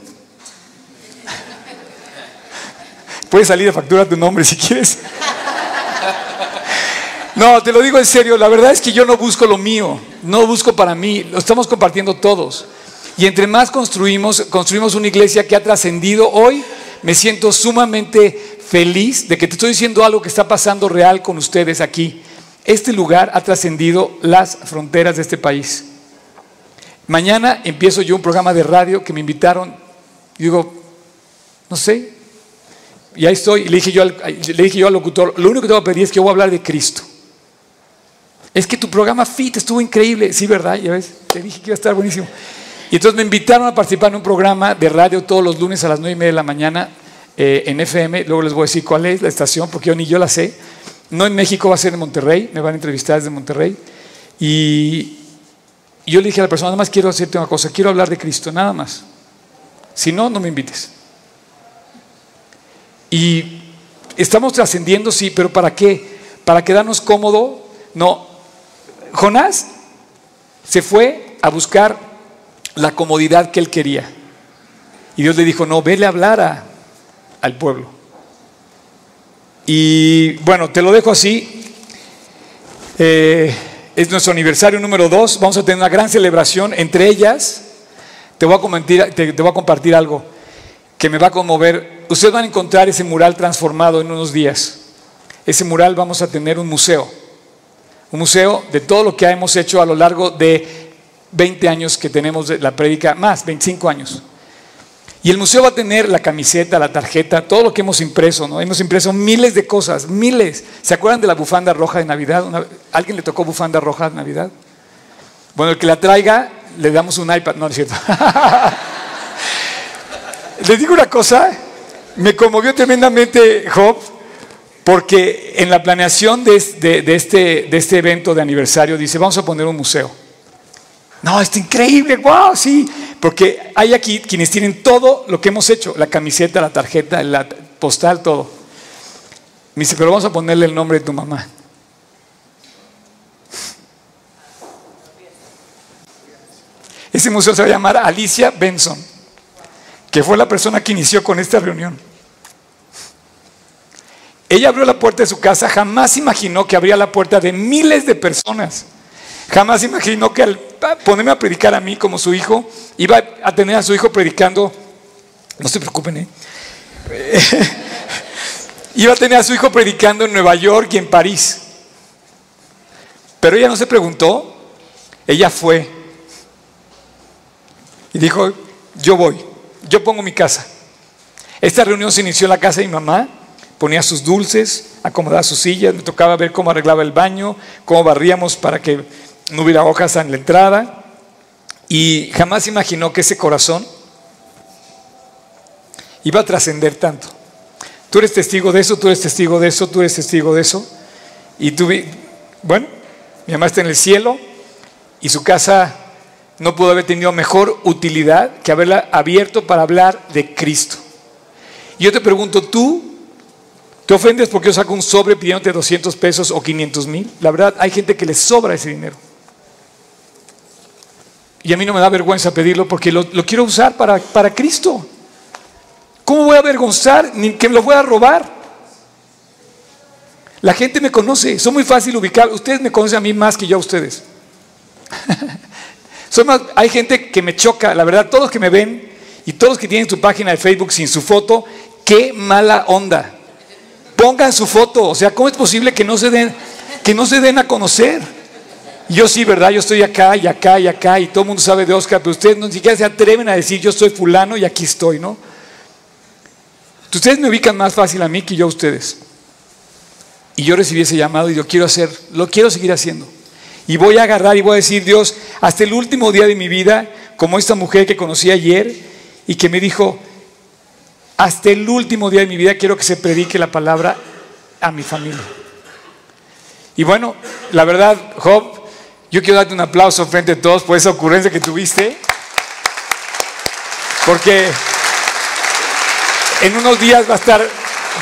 Puedes salir de factura tu nombre si quieres. No, te lo digo en serio, la verdad es que yo no busco lo mío, no busco para mí, lo estamos compartiendo todos. Y entre más construimos, construimos una iglesia que ha trascendido. Hoy me siento sumamente feliz de que te estoy diciendo algo que está pasando real con ustedes aquí. Este lugar ha trascendido las fronteras de este país. Mañana empiezo yo un programa de radio que me invitaron. Digo, no sé. Y ahí estoy. le dije, yo al, le dije yo locutor, lo único que te voy a pedir es que yo voy a hablar de Cristo. Es que tu programa FIT estuvo increíble. Sí, ¿verdad? Ya ves, te dije que iba a estar buenísimo. Y entonces me invitaron a participar en un programa de radio todos los lunes a las 9 y media de la mañana eh, en FM. Luego les voy a decir cuál es la estación, porque yo ni yo la sé. No en México, va a ser en Monterrey. Me van a entrevistar desde Monterrey. Y yo le dije a la persona, nada más quiero hacerte una cosa, quiero hablar de Cristo, nada más. Si no, no me invites. Y estamos trascendiendo, sí, pero ¿para qué? ¿Para quedarnos cómodo? No, Jonás se fue a buscar la comodidad que él quería. Y Dios le dijo, no, vele a hablar al pueblo. Y bueno, te lo dejo así. Eh, es nuestro aniversario número dos. Vamos a tener una gran celebración. Entre ellas, te voy, a compartir, te voy a compartir algo que me va a conmover. Ustedes van a encontrar ese mural transformado en unos días. Ese mural vamos a tener un museo un museo de todo lo que hemos hecho a lo largo de 20 años que tenemos la prédica, más, 25 años. Y el museo va a tener la camiseta, la tarjeta, todo lo que hemos impreso, ¿no? Hemos impreso miles de cosas, miles. ¿Se acuerdan de la bufanda roja de Navidad? ¿Alguien le tocó bufanda roja de Navidad? Bueno, el que la traiga, le damos un iPad. No, no es cierto. Les digo una cosa, me conmovió tremendamente Job porque en la planeación de, este, de este evento de aniversario dice, vamos a poner un museo. No, está increíble, wow, sí, porque hay aquí quienes tienen todo lo que hemos hecho, la camiseta, la tarjeta, la postal, todo. Me dice, pero vamos a ponerle el nombre de tu mamá. Ese museo se va a llamar Alicia Benson, que fue la persona que inició con esta reunión. Ella abrió la puerta de su casa, jamás imaginó que abría la puerta de miles de personas. Jamás imaginó que al ponerme a predicar a mí como su hijo, iba a tener a su hijo predicando, no se preocupen, ¿eh? iba a tener a su hijo predicando en Nueva York y en París. Pero ella no se preguntó, ella fue. Y dijo, yo voy, yo pongo mi casa. Esta reunión se inició en la casa de mi mamá ponía sus dulces, acomodaba sus sillas, me tocaba ver cómo arreglaba el baño, cómo barríamos para que no hubiera hojas en la entrada. Y jamás imaginó que ese corazón iba a trascender tanto. Tú eres testigo de eso, tú eres testigo de eso, tú eres testigo de eso. Y tú, bueno, mi mamá está en el cielo y su casa no pudo haber tenido mejor utilidad que haberla abierto para hablar de Cristo. Yo te pregunto, tú ¿Te ofendes porque yo saco un sobre pidiéndote 200 pesos o 500 mil? La verdad, hay gente que le sobra ese dinero. Y a mí no me da vergüenza pedirlo porque lo, quiero usar para, para Cristo. ¿Cómo voy a avergonzar ni que me lo voy a robar? La gente me conoce, son muy fácil ubicar. Ustedes me conocen a mí más que yo a ustedes. hay gente que me choca, la verdad, todos que me ven y todos que tienen su página de Facebook sin su foto, qué mala onda. Pongan su foto, o sea, ¿cómo es posible que no se den, que no se den a conocer? Yo sí, ¿verdad? Yo estoy acá y acá y acá y todo el mundo sabe de Oscar, pero ustedes ni siquiera se atreven a decir yo soy fulano y aquí estoy, ¿no? Ustedes me ubican más fácil a mí que yo a ustedes. Y yo recibí ese llamado y lo quiero hacer, lo quiero seguir haciendo. Y voy a agarrar y voy a decir, Dios, hasta el último día de mi vida, como esta mujer que conocí ayer y que me dijo, hasta el último día de mi vida quiero que se predique la palabra a mi familia. Y bueno, la verdad, Job, yo quiero darte un aplauso frente a todos por esa ocurrencia que tuviste. Porque en unos días va a estar,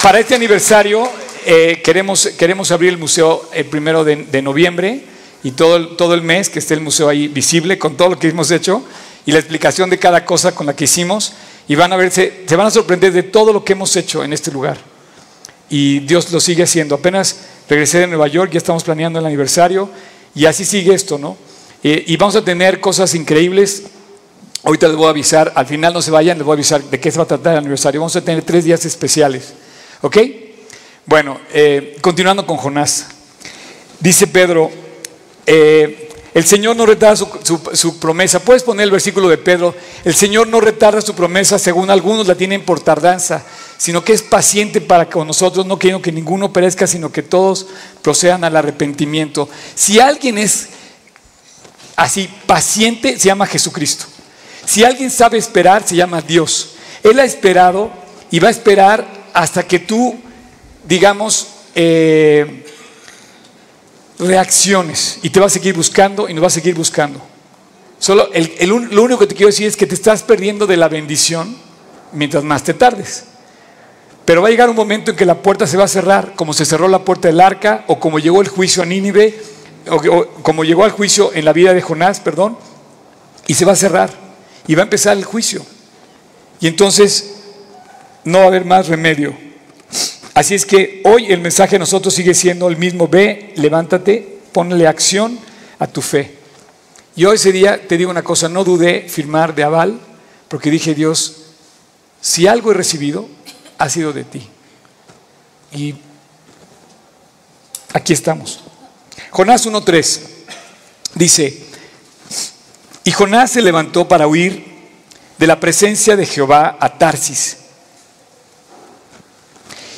para este aniversario, eh, queremos, queremos abrir el museo el primero de, noviembre y todo todo el mes que esté el museo ahí visible con todo lo que hemos hecho y la explicación de cada cosa con la que hicimos y van a verse, se van a sorprender de todo lo que hemos hecho en este lugar. Y Dios lo sigue haciendo. Apenas regresé de Nueva York, ya estamos planeando el aniversario y así sigue esto, ¿no? Eh, y vamos a tener cosas increíbles. Ahorita les voy a avisar, al final no se vayan, les voy a avisar de qué se va a tratar el aniversario. Vamos a tener tres días especiales, ¿ok? Bueno, eh, continuando con Jonás. Dice Pedro, eh, el Señor no retarda su, promesa. Puedes poner el versículo de Pedro. El Señor no retarda su promesa, según algunos la tienen por tardanza, sino que es paciente para con nosotros, no queriendo que ninguno perezca, sino que todos procedan al arrepentimiento. Si alguien es así paciente, se llama Jesucristo. Si alguien sabe esperar, se llama Dios. Él ha esperado y va a esperar hasta que tú digamos, eh, reacciones y te va a seguir buscando y nos va a seguir buscando. Solo lo único que te quiero decir es que te estás perdiendo de la bendición mientras más te tardes. Pero va a llegar un momento en que la puerta se va a cerrar, como se cerró la puerta del arca, o como llegó el juicio a Nínive, o, como llegó al juicio en la vida de Jonás, perdón, y se va a cerrar, y va a empezar el juicio. Y entonces no va a haber más remedio Así es que hoy el mensaje de nosotros sigue siendo el mismo, ve, levántate, ponle acción a tu fe. Y hoy ese día te digo una cosa, no dudé firmar de aval, porque dije, Dios, si algo he recibido, ha sido de ti. Y aquí estamos. Jonás 1.3 dice, y Jonás se levantó para huir de la presencia de Jehová a Tarsis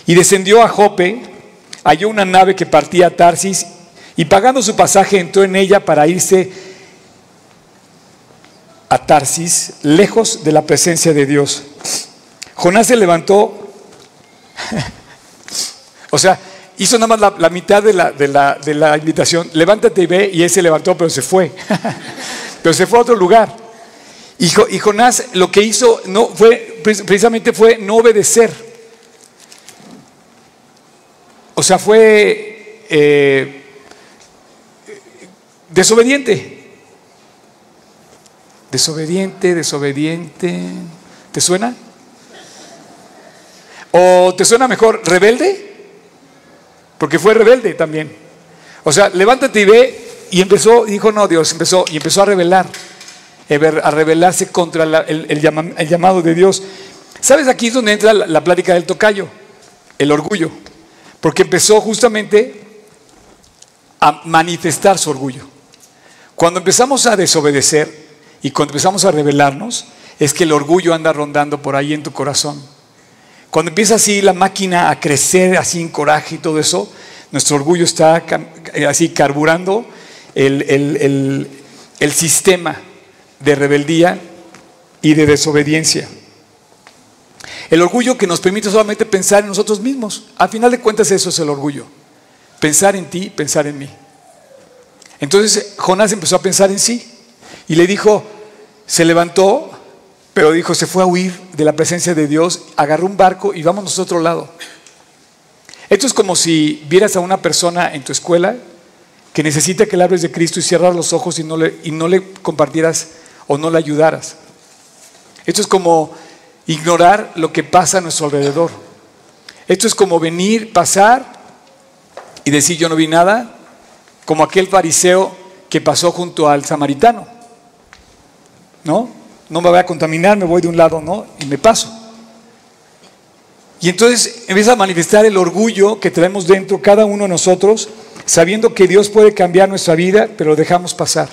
y descendió a Jope, halló una nave que partía a Tarsis y pagando su pasaje entró en ella para irse a Tarsis, lejos de la presencia de Dios. Jonás se levantó, o sea, hizo nada más la, mitad de la, de, la, de la, invitación, levántate y ve, y él se levantó, pero se fue, pero se fue a otro lugar. Y, Jonás lo que hizo no fue, precisamente fue no obedecer. O sea, fue eh, desobediente. Desobediente, desobediente. ¿Te suena? ¿O te suena mejor rebelde? Porque fue rebelde también. O sea, levántate y ve. Y empezó, dijo no, Dios, empezó, y empezó a rebelar, a rebelarse contra el, llamado de Dios. ¿Sabes? Aquí es donde entra la plática del tocayo, el orgullo. Porque empezó justamente a manifestar su orgullo. Cuando empezamos a desobedecer y cuando empezamos a rebelarnos, es que el orgullo anda rondando por ahí en tu corazón. Cuando empieza así la máquina a crecer así en coraje y todo eso, nuestro orgullo está así carburando el, el sistema de rebeldía y de desobediencia. El orgullo que nos permite solamente pensar en nosotros mismos. Al final de cuentas eso es el orgullo. Pensar en ti, pensar en mí. Entonces Jonás empezó a pensar en sí y le dijo, se levantó, pero dijo, se fue a huir de la presencia de Dios, agarró un barco y vamos a otro lado. Esto es como si vieras a una persona en tu escuela que necesita que le hables de Cristo y cierras los ojos y no le, y no le compartieras o no le ayudaras. Esto es como ignorar lo que pasa a nuestro alrededor. Esto es como venir, pasar y decir yo no vi nada, como aquel fariseo que pasó junto al samaritano. ¿No? No me voy a contaminar, me voy de un lado, ¿no? Y me paso. Y entonces empieza a manifestar el orgullo que traemos dentro cada uno de nosotros, sabiendo que Dios puede cambiar nuestra vida, pero lo dejamos pasar.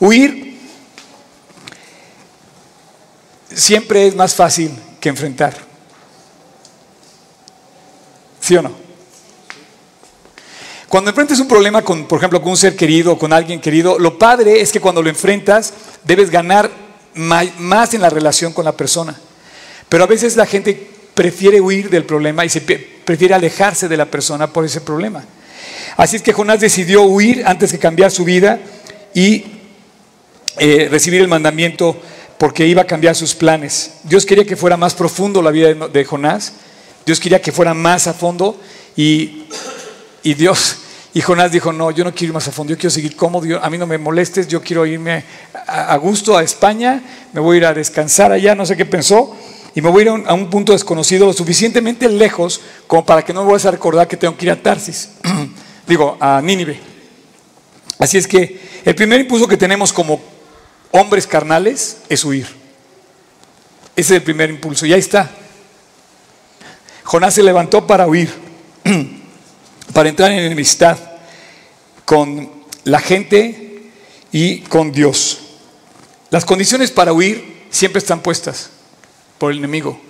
Huir siempre es más fácil que enfrentar. ¿Sí o no? Cuando enfrentas un problema con, por ejemplo, con un ser querido, con alguien querido, lo padre es que cuando lo enfrentas debes ganar más en la relación con la persona. Pero a veces la gente prefiere huir del problema y se prefiere alejarse de la persona por ese problema. Así es que Jonás decidió huir antes que cambiar su vida y eh, recibir el mandamiento porque iba a cambiar sus planes. Dios quería que fuera más profundo la vida de, Jonás. Dios quería que fuera más a fondo y, y Dios y Jonás dijo, no, yo no quiero ir más a fondo, yo quiero seguir cómodo, a mí no me molestes, yo quiero irme a, gusto a España, me voy a ir a descansar allá, no sé qué pensó, y me voy a ir a un, punto desconocido suficientemente lejos como para que no me vayas a recordar que tengo que ir a Tarsis, digo, a Nínive. Así es que el primer impulso que tenemos como hombres carnales es huir. Ese es el primer impulso, y ahí está. Jonás se levantó para huir. para entrar en enemistad con la gente y con Dios. Las condiciones para huir siempre están puestas por el enemigo.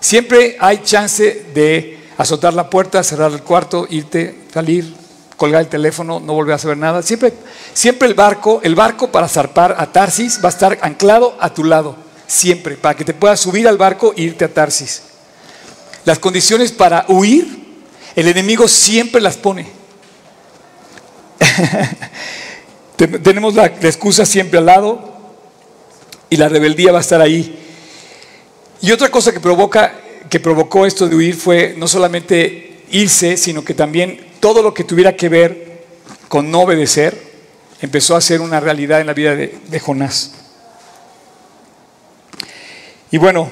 Siempre hay chance de azotar la puerta, cerrar el cuarto, irte, salir, colgar el teléfono, no volver a saber nada. Siempre, siempre el barco, el barco para zarpar a Tarsis va a estar anclado a tu lado, siempre, para que te puedas subir al barco e irte a Tarsis. Las condiciones para huir el enemigo siempre las pone. Tenemos la, excusa siempre al lado y la rebeldía va a estar ahí. Y otra cosa que provoca que provocó esto de huir fue no solamente irse, sino que también todo lo que tuviera que ver con no obedecer empezó a ser una realidad en la vida de, Jonás. Y bueno,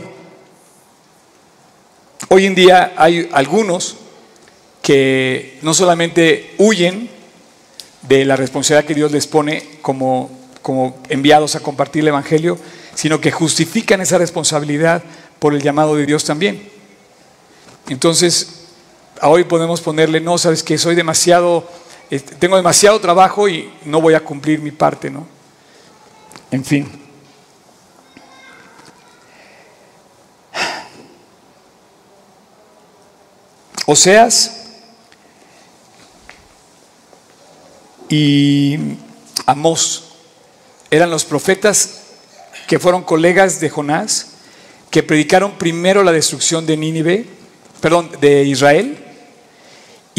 hoy en día hay algunos que no solamente huyen de la responsabilidad que Dios les pone como, como enviados a compartir el Evangelio, sino que justifican esa responsabilidad por el llamado de Dios también. Entonces, hoy podemos ponerle, no, sabes que soy demasiado, este, tengo demasiado trabajo y no voy a cumplir mi parte, ¿no? En fin. Oseas y Amós eran los profetas que fueron colegas de Jonás, que predicaron primero la destrucción de Nínive, perdón, de Israel.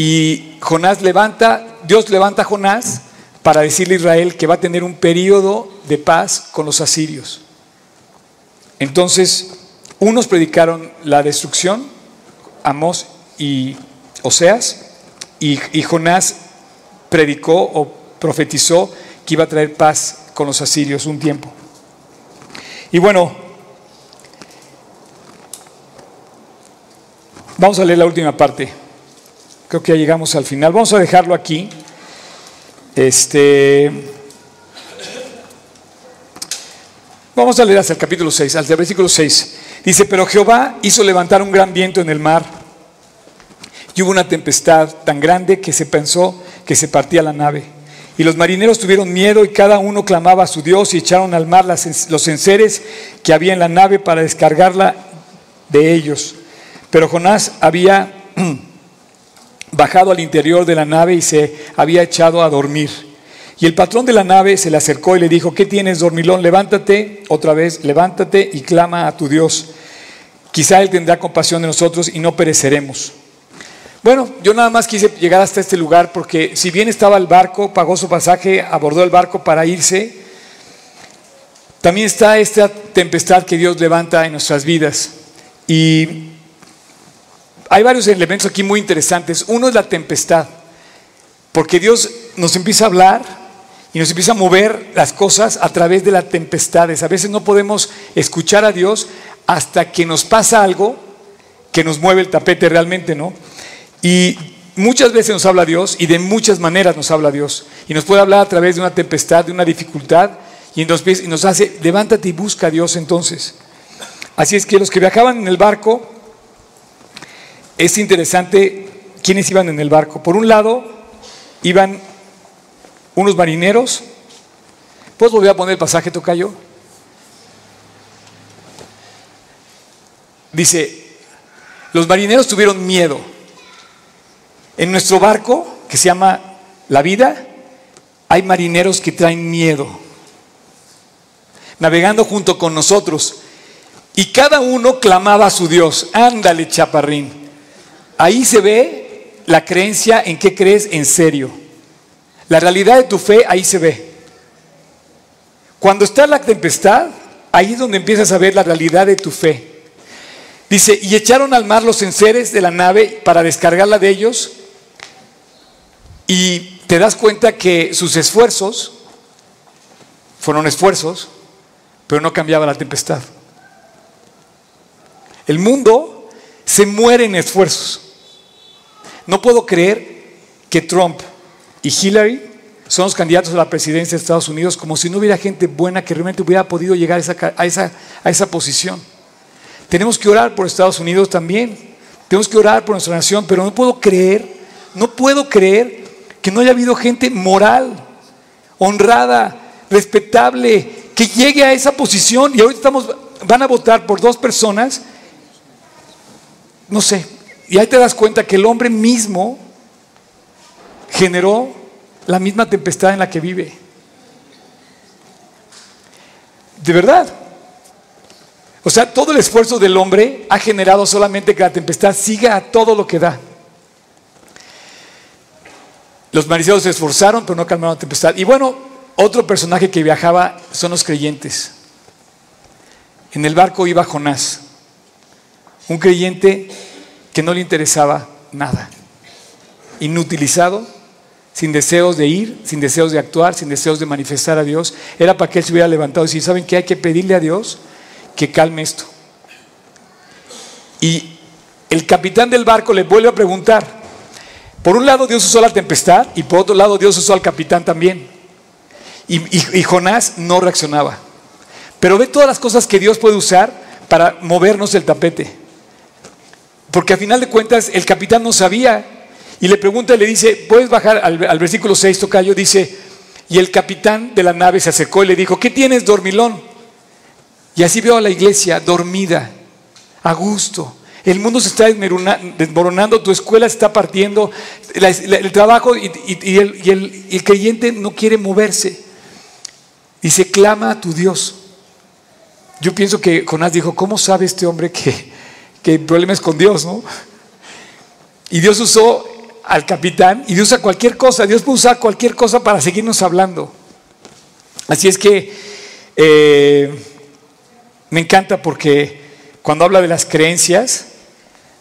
Y Jonás levanta, Dios levanta a Jonás para decirle a Israel que va a tener un periodo de paz con los asirios. Entonces, unos predicaron la destrucción, Amós y Oseas, y, y Jonás predicó o profetizó que iba a traer paz con los asirios un tiempo. Y bueno, vamos a leer la última parte. Creo que ya llegamos al final. Vamos a dejarlo aquí. Este Vamos a leer hasta el capítulo 6, hasta el versículo 6. Dice, pero Jehová hizo levantar un gran viento en el mar y hubo una tempestad tan grande que se pensó que se partía la nave. Y los marineros tuvieron miedo y cada uno clamaba a su Dios y echaron al mar los enseres que había en la nave para descargarla de ellos. Pero Jonás había bajado al interior de la nave y se había echado a dormir. Y el patrón de la nave se le acercó y le dijo, ¿qué tienes, dormilón? Levántate otra vez, levántate y clama a tu Dios. Quizá Él tendrá compasión de nosotros y no pereceremos. Bueno, yo nada más quise llegar hasta este lugar porque si bien estaba el barco, pagó su pasaje, abordó el barco para irse, también está esta tempestad que Dios levanta en nuestras vidas. Y hay varios elementos aquí muy interesantes. Uno es la tempestad, porque Dios nos empieza a hablar y nos empieza a mover las cosas a través de las tempestades. A veces no podemos escuchar a Dios hasta que nos pasa algo que nos mueve el tapete realmente, ¿no? Y Muchas veces nos habla Dios y de muchas maneras nos habla Dios. Y nos puede hablar a través de una tempestad, de una dificultad, y nos, y nos hace, levántate y busca a Dios entonces. Así es que los que viajaban en el barco, es interesante quiénes iban en el barco. Por un lado, iban unos marineros. ¿Puedes volver a poner el pasaje, Tocayo? Dice, los marineros tuvieron miedo. En nuestro barco, que se llama La Vida, hay marineros que traen miedo, navegando junto con nosotros. Y cada uno clamaba a su Dios, ándale chaparrín. Ahí se ve la creencia en qué crees en serio. La realidad de tu fe ahí se ve. Cuando está la tempestad, ahí es donde empiezas a ver la realidad de tu fe. Dice, y echaron al mar los enseres de la nave para descargarla de ellos. Y te das cuenta que sus esfuerzos fueron esfuerzos, pero no cambiaba la tempestad. El mundo se muere en esfuerzos. No puedo creer que Trump y Hillary son los candidatos a la presidencia de Estados Unidos como si no hubiera gente buena que realmente hubiera podido llegar a esa, a esa, a esa posición. Tenemos que orar por Estados Unidos también. Tenemos que orar por nuestra nación, pero no puedo creer, no puedo creer que no haya habido gente moral, honrada, respetable, que llegue a esa posición y ahorita estamos, van a votar por dos personas, no sé, y ahí te das cuenta que el hombre mismo generó la misma tempestad en la que vive. De verdad. O sea, todo el esfuerzo del hombre ha generado solamente que la tempestad siga a todo lo que da. Los marineros se esforzaron, pero no calmaron la tempestad. Y bueno, otro personaje que viajaba son los creyentes. En el barco iba Jonás, un creyente que no le interesaba nada, inutilizado, sin deseos de ir, sin deseos de actuar, sin deseos de manifestar a Dios. Era para que él se hubiera levantado y decir, ¿saben qué? Hay que pedirle a Dios que calme esto. Y el capitán del barco le vuelve a preguntar. Por un lado Dios usó la tempestad y por otro lado Dios usó al capitán también. Y, Jonás no reaccionaba. Pero ve todas las cosas que Dios puede usar para movernos el tapete. Porque a final de cuentas el capitán no sabía. Y le pregunta y le dice, ¿puedes bajar al, al versículo 6, Tocayo? Dice, y el capitán de la nave se acercó y le dijo, ¿qué tienes, dormilón? Y así veo a la iglesia dormida, a gusto. El mundo se está desmoronando, tu escuela se está partiendo, el trabajo y, el, creyente no quiere moverse. Y se clama a tu Dios. Yo pienso que Jonás dijo, ¿cómo sabe este hombre que, que el problema es con Dios? ¿no? Y Dios usó al capitán y Dios usa cualquier cosa. Dios puede usar cualquier cosa para seguirnos hablando. Así es que eh, me encanta porque cuando habla de las creencias,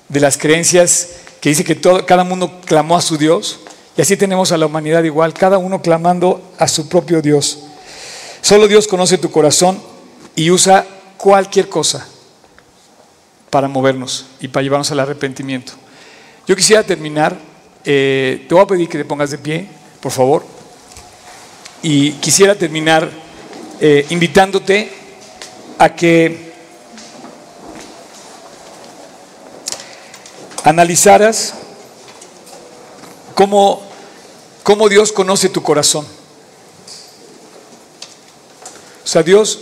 de las creencias que dice que todo, cada mundo clamó a su Dios, y así tenemos a la humanidad igual, cada uno clamando a su propio Dios. Solo Dios conoce tu corazón y usa cualquier cosa para movernos y para llevarnos al arrepentimiento. Yo quisiera terminar, eh, te voy a pedir que te pongas de pie, por favor, y quisiera terminar eh, invitándote a que analizaras cómo, cómo Dios conoce tu corazón. O sea, Dios,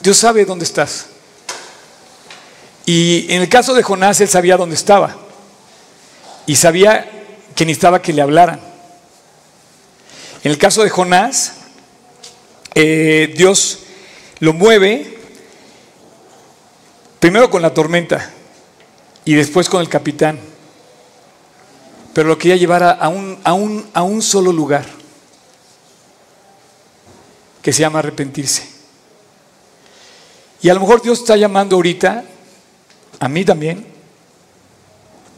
Dios sabe dónde estás. Y en el caso de Jonás, él sabía dónde estaba. Y sabía que necesitaba que le hablaran. En el caso de Jonás, eh, Dios lo mueve Primero con la tormenta y después con el capitán. Pero lo quería llevar a, un, a, un, a un solo lugar, que se llama arrepentirse. Y a lo mejor Dios está llamando ahorita, a mí también,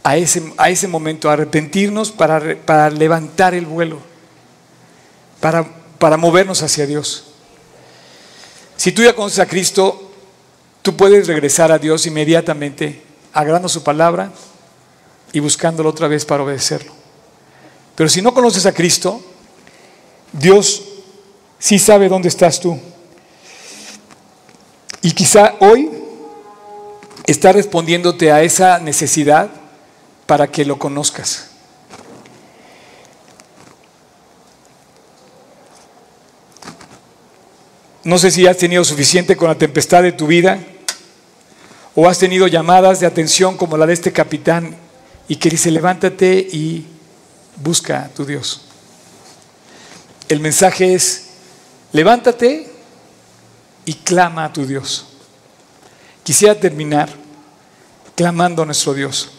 a ese, a ese momento, arrepentirnos para, para levantar el vuelo, para, para movernos hacia Dios. Si tú ya conoces a Cristo, Tú puedes regresar a Dios inmediatamente, agradando su palabra y buscándolo otra vez para obedecerlo. Pero si no conoces a Cristo, Dios sí sabe dónde estás tú. Y quizá hoy está respondiéndote a esa necesidad para que lo conozcas. No sé si has tenido suficiente con la tempestad de tu vida o has tenido llamadas de atención como la de este capitán y que dice, levántate y busca a tu Dios. El mensaje es, levántate y clama a tu Dios. Quisiera terminar clamando a nuestro Dios.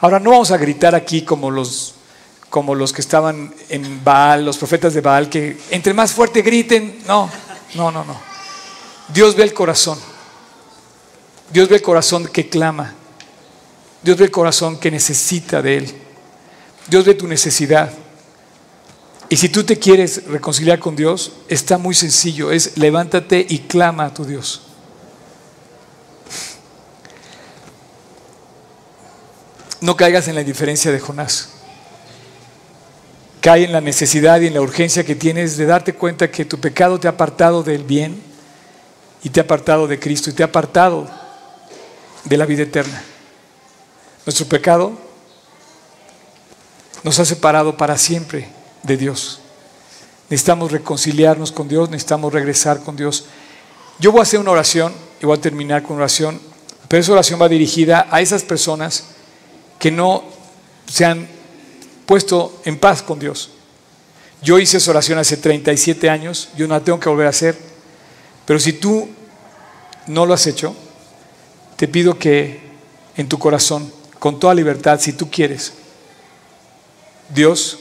Ahora no vamos a gritar aquí como los como los que estaban en Baal, los profetas de Baal, que entre más fuerte griten, no, no, no, no. Dios ve el corazón. Dios ve el corazón que clama. Dios ve el corazón que necesita de Él. Dios ve tu necesidad. Y si tú te quieres reconciliar con Dios, está muy sencillo. Es levántate y clama a tu Dios. No caigas en la indiferencia de Jonás. Cae en la necesidad y en la urgencia que tienes de darte cuenta que tu pecado te ha apartado del bien y te ha apartado de Cristo y te ha apartado de la vida eterna. Nuestro pecado nos ha separado para siempre de Dios. Necesitamos reconciliarnos con Dios, necesitamos regresar con Dios. Yo voy a hacer una oración y voy a terminar con oración, pero esa oración va dirigida a esas personas que no se han puesto en paz con Dios. Yo hice esa oración hace 37 años, yo no la tengo que volver a hacer, pero si tú no lo has hecho, te pido que en tu corazón, con toda libertad, si tú quieres, Dios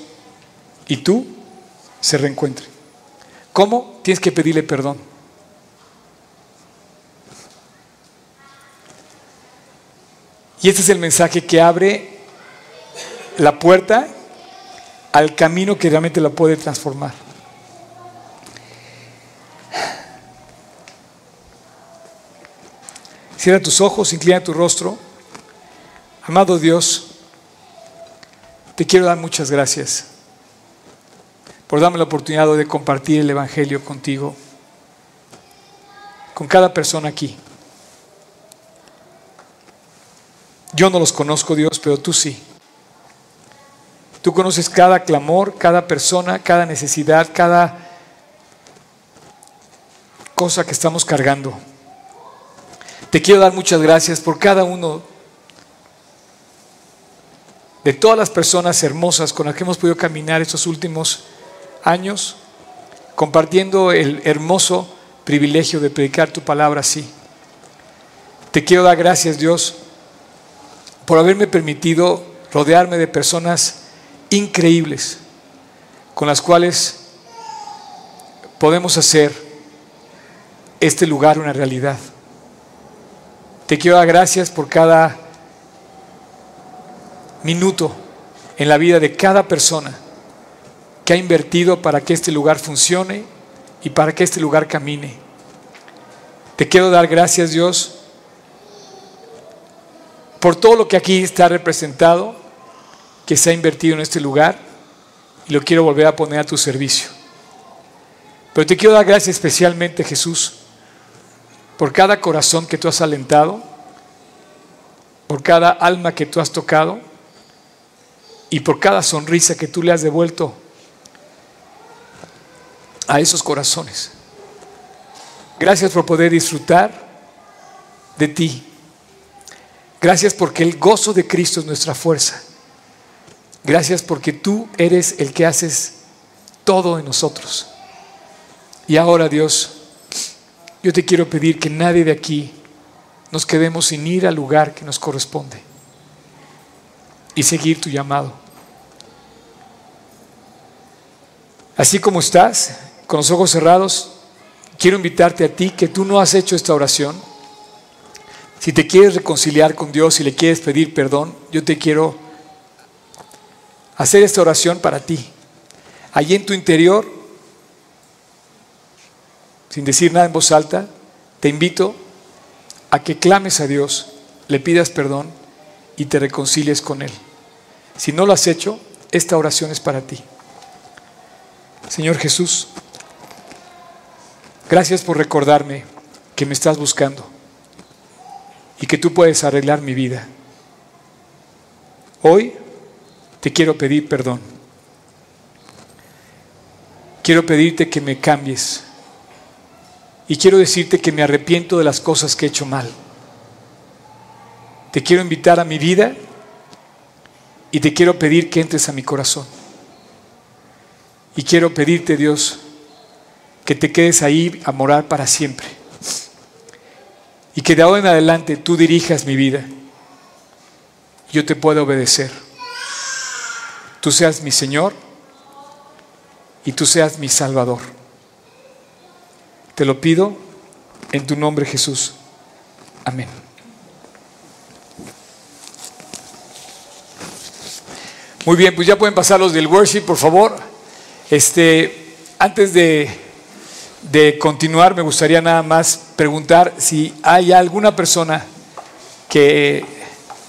y tú se reencuentren. ¿Cómo? Tienes que pedirle perdón. Y este es el mensaje que abre la puerta al camino que realmente la puede transformar. Cierra tus ojos, inclina tu rostro. Amado Dios, te quiero dar muchas gracias por darme la oportunidad de compartir el Evangelio contigo, con cada persona aquí. Yo no los conozco, Dios, pero tú sí. Tú conoces cada clamor, cada persona, cada necesidad, cada cosa que estamos cargando. Te quiero dar muchas gracias por cada uno de todas las personas hermosas con las que hemos podido caminar estos últimos años, compartiendo el hermoso privilegio de predicar tu palabra así. Te quiero dar gracias, Dios, por haberme permitido rodearme de personas increíbles con las cuales podemos hacer este lugar una realidad. Te quiero dar gracias por cada minuto en la vida de cada persona que ha invertido para que este lugar funcione y para que este lugar camine. Te quiero dar gracias Dios por todo lo que aquí está representado que se ha invertido en este lugar y lo quiero volver a poner a tu servicio. Pero te quiero dar gracias especialmente, Jesús, por cada corazón que tú has alentado, por cada alma que tú has tocado y por cada sonrisa que tú le has devuelto a esos corazones. Gracias por poder disfrutar de ti. Gracias porque el gozo de Cristo es nuestra fuerza. Gracias porque tú eres el que haces todo en nosotros. Y ahora Dios, yo te quiero pedir que nadie de aquí nos quedemos sin ir al lugar que nos corresponde y seguir tu llamado. Así como estás, con los ojos cerrados, quiero invitarte a ti que tú no has hecho esta oración. Si te quieres reconciliar con Dios y le quieres pedir perdón, yo te quiero hacer esta oración para ti. Allí en tu interior, sin decir nada en voz alta, te invito a que clames a Dios, le pidas perdón y te reconcilies con Él. Si no lo has hecho, esta oración es para ti. Señor Jesús, gracias por recordarme que me estás buscando y que tú puedes arreglar mi vida. Hoy te quiero pedir perdón. Quiero pedirte que me cambies. Y quiero decirte que me arrepiento de las cosas que he hecho mal. Te quiero invitar a mi vida y te quiero pedir que entres a mi corazón. Y quiero pedirte, Dios, que te quedes ahí a morar para siempre. Y que de ahora en adelante tú dirijas mi vida. Yo te puedo obedecer. Tú seas mi Señor y tú seas mi Salvador. Te lo pido en tu nombre Jesús. Amén. Muy bien, pues ya pueden pasar los del worship, por favor. Este, antes de, de continuar, me gustaría nada más preguntar si hay alguna persona que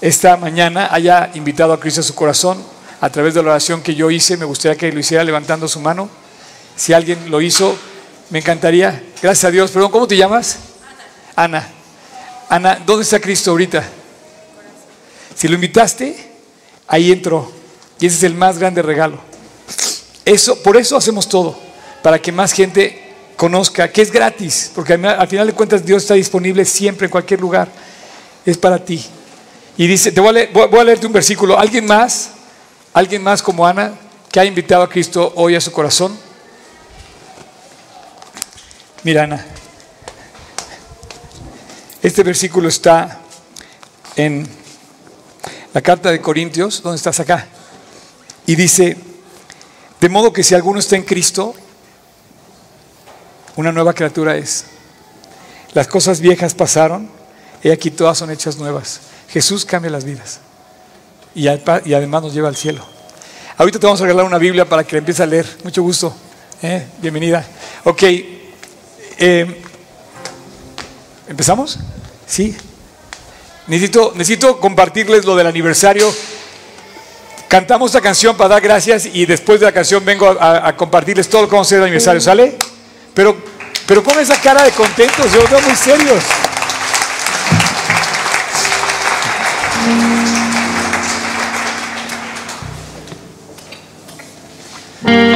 esta mañana haya invitado a Cristo a su corazón a través de la oración que yo hice. Me gustaría que lo hiciera levantando su mano. Si alguien lo hizo, me encantaría. Gracias a Dios. Perdón, ¿cómo te llamas? Ana. Ana, ¿dónde está Cristo ahorita? Si lo invitaste, ahí entró. Y ese es el más grande regalo. Eso, por eso hacemos todo, para que más gente conozca que es gratis, porque al final de cuentas Dios está disponible siempre en cualquier lugar. Es para ti. Y dice, te voy a, leer, leerte un versículo. ¿Alguien más? ¿Alguien más como Ana que ha invitado a Cristo hoy a su corazón? Mira, Ana. Este versículo está en la carta de Corintios. ¿Dónde estás acá? Y dice, de modo que si alguno está en Cristo, una nueva criatura es. Las cosas viejas pasaron y aquí todas son hechas nuevas. Jesús cambia las vidas y, además nos lleva al cielo. Ahorita te vamos a regalar una Biblia para que la empieces a leer. Mucho gusto. ¿eh? Bienvenida. Ok. Eh, ¿Empezamos? Sí. Necesito, necesito compartirles lo del aniversario Cantamos esta canción para dar gracias y después de la canción vengo a, compartirles todo lo que vamos a hacer el aniversario, ¿sale? Pero, pero con esa cara de contentos, yo veo muy serios. Mm.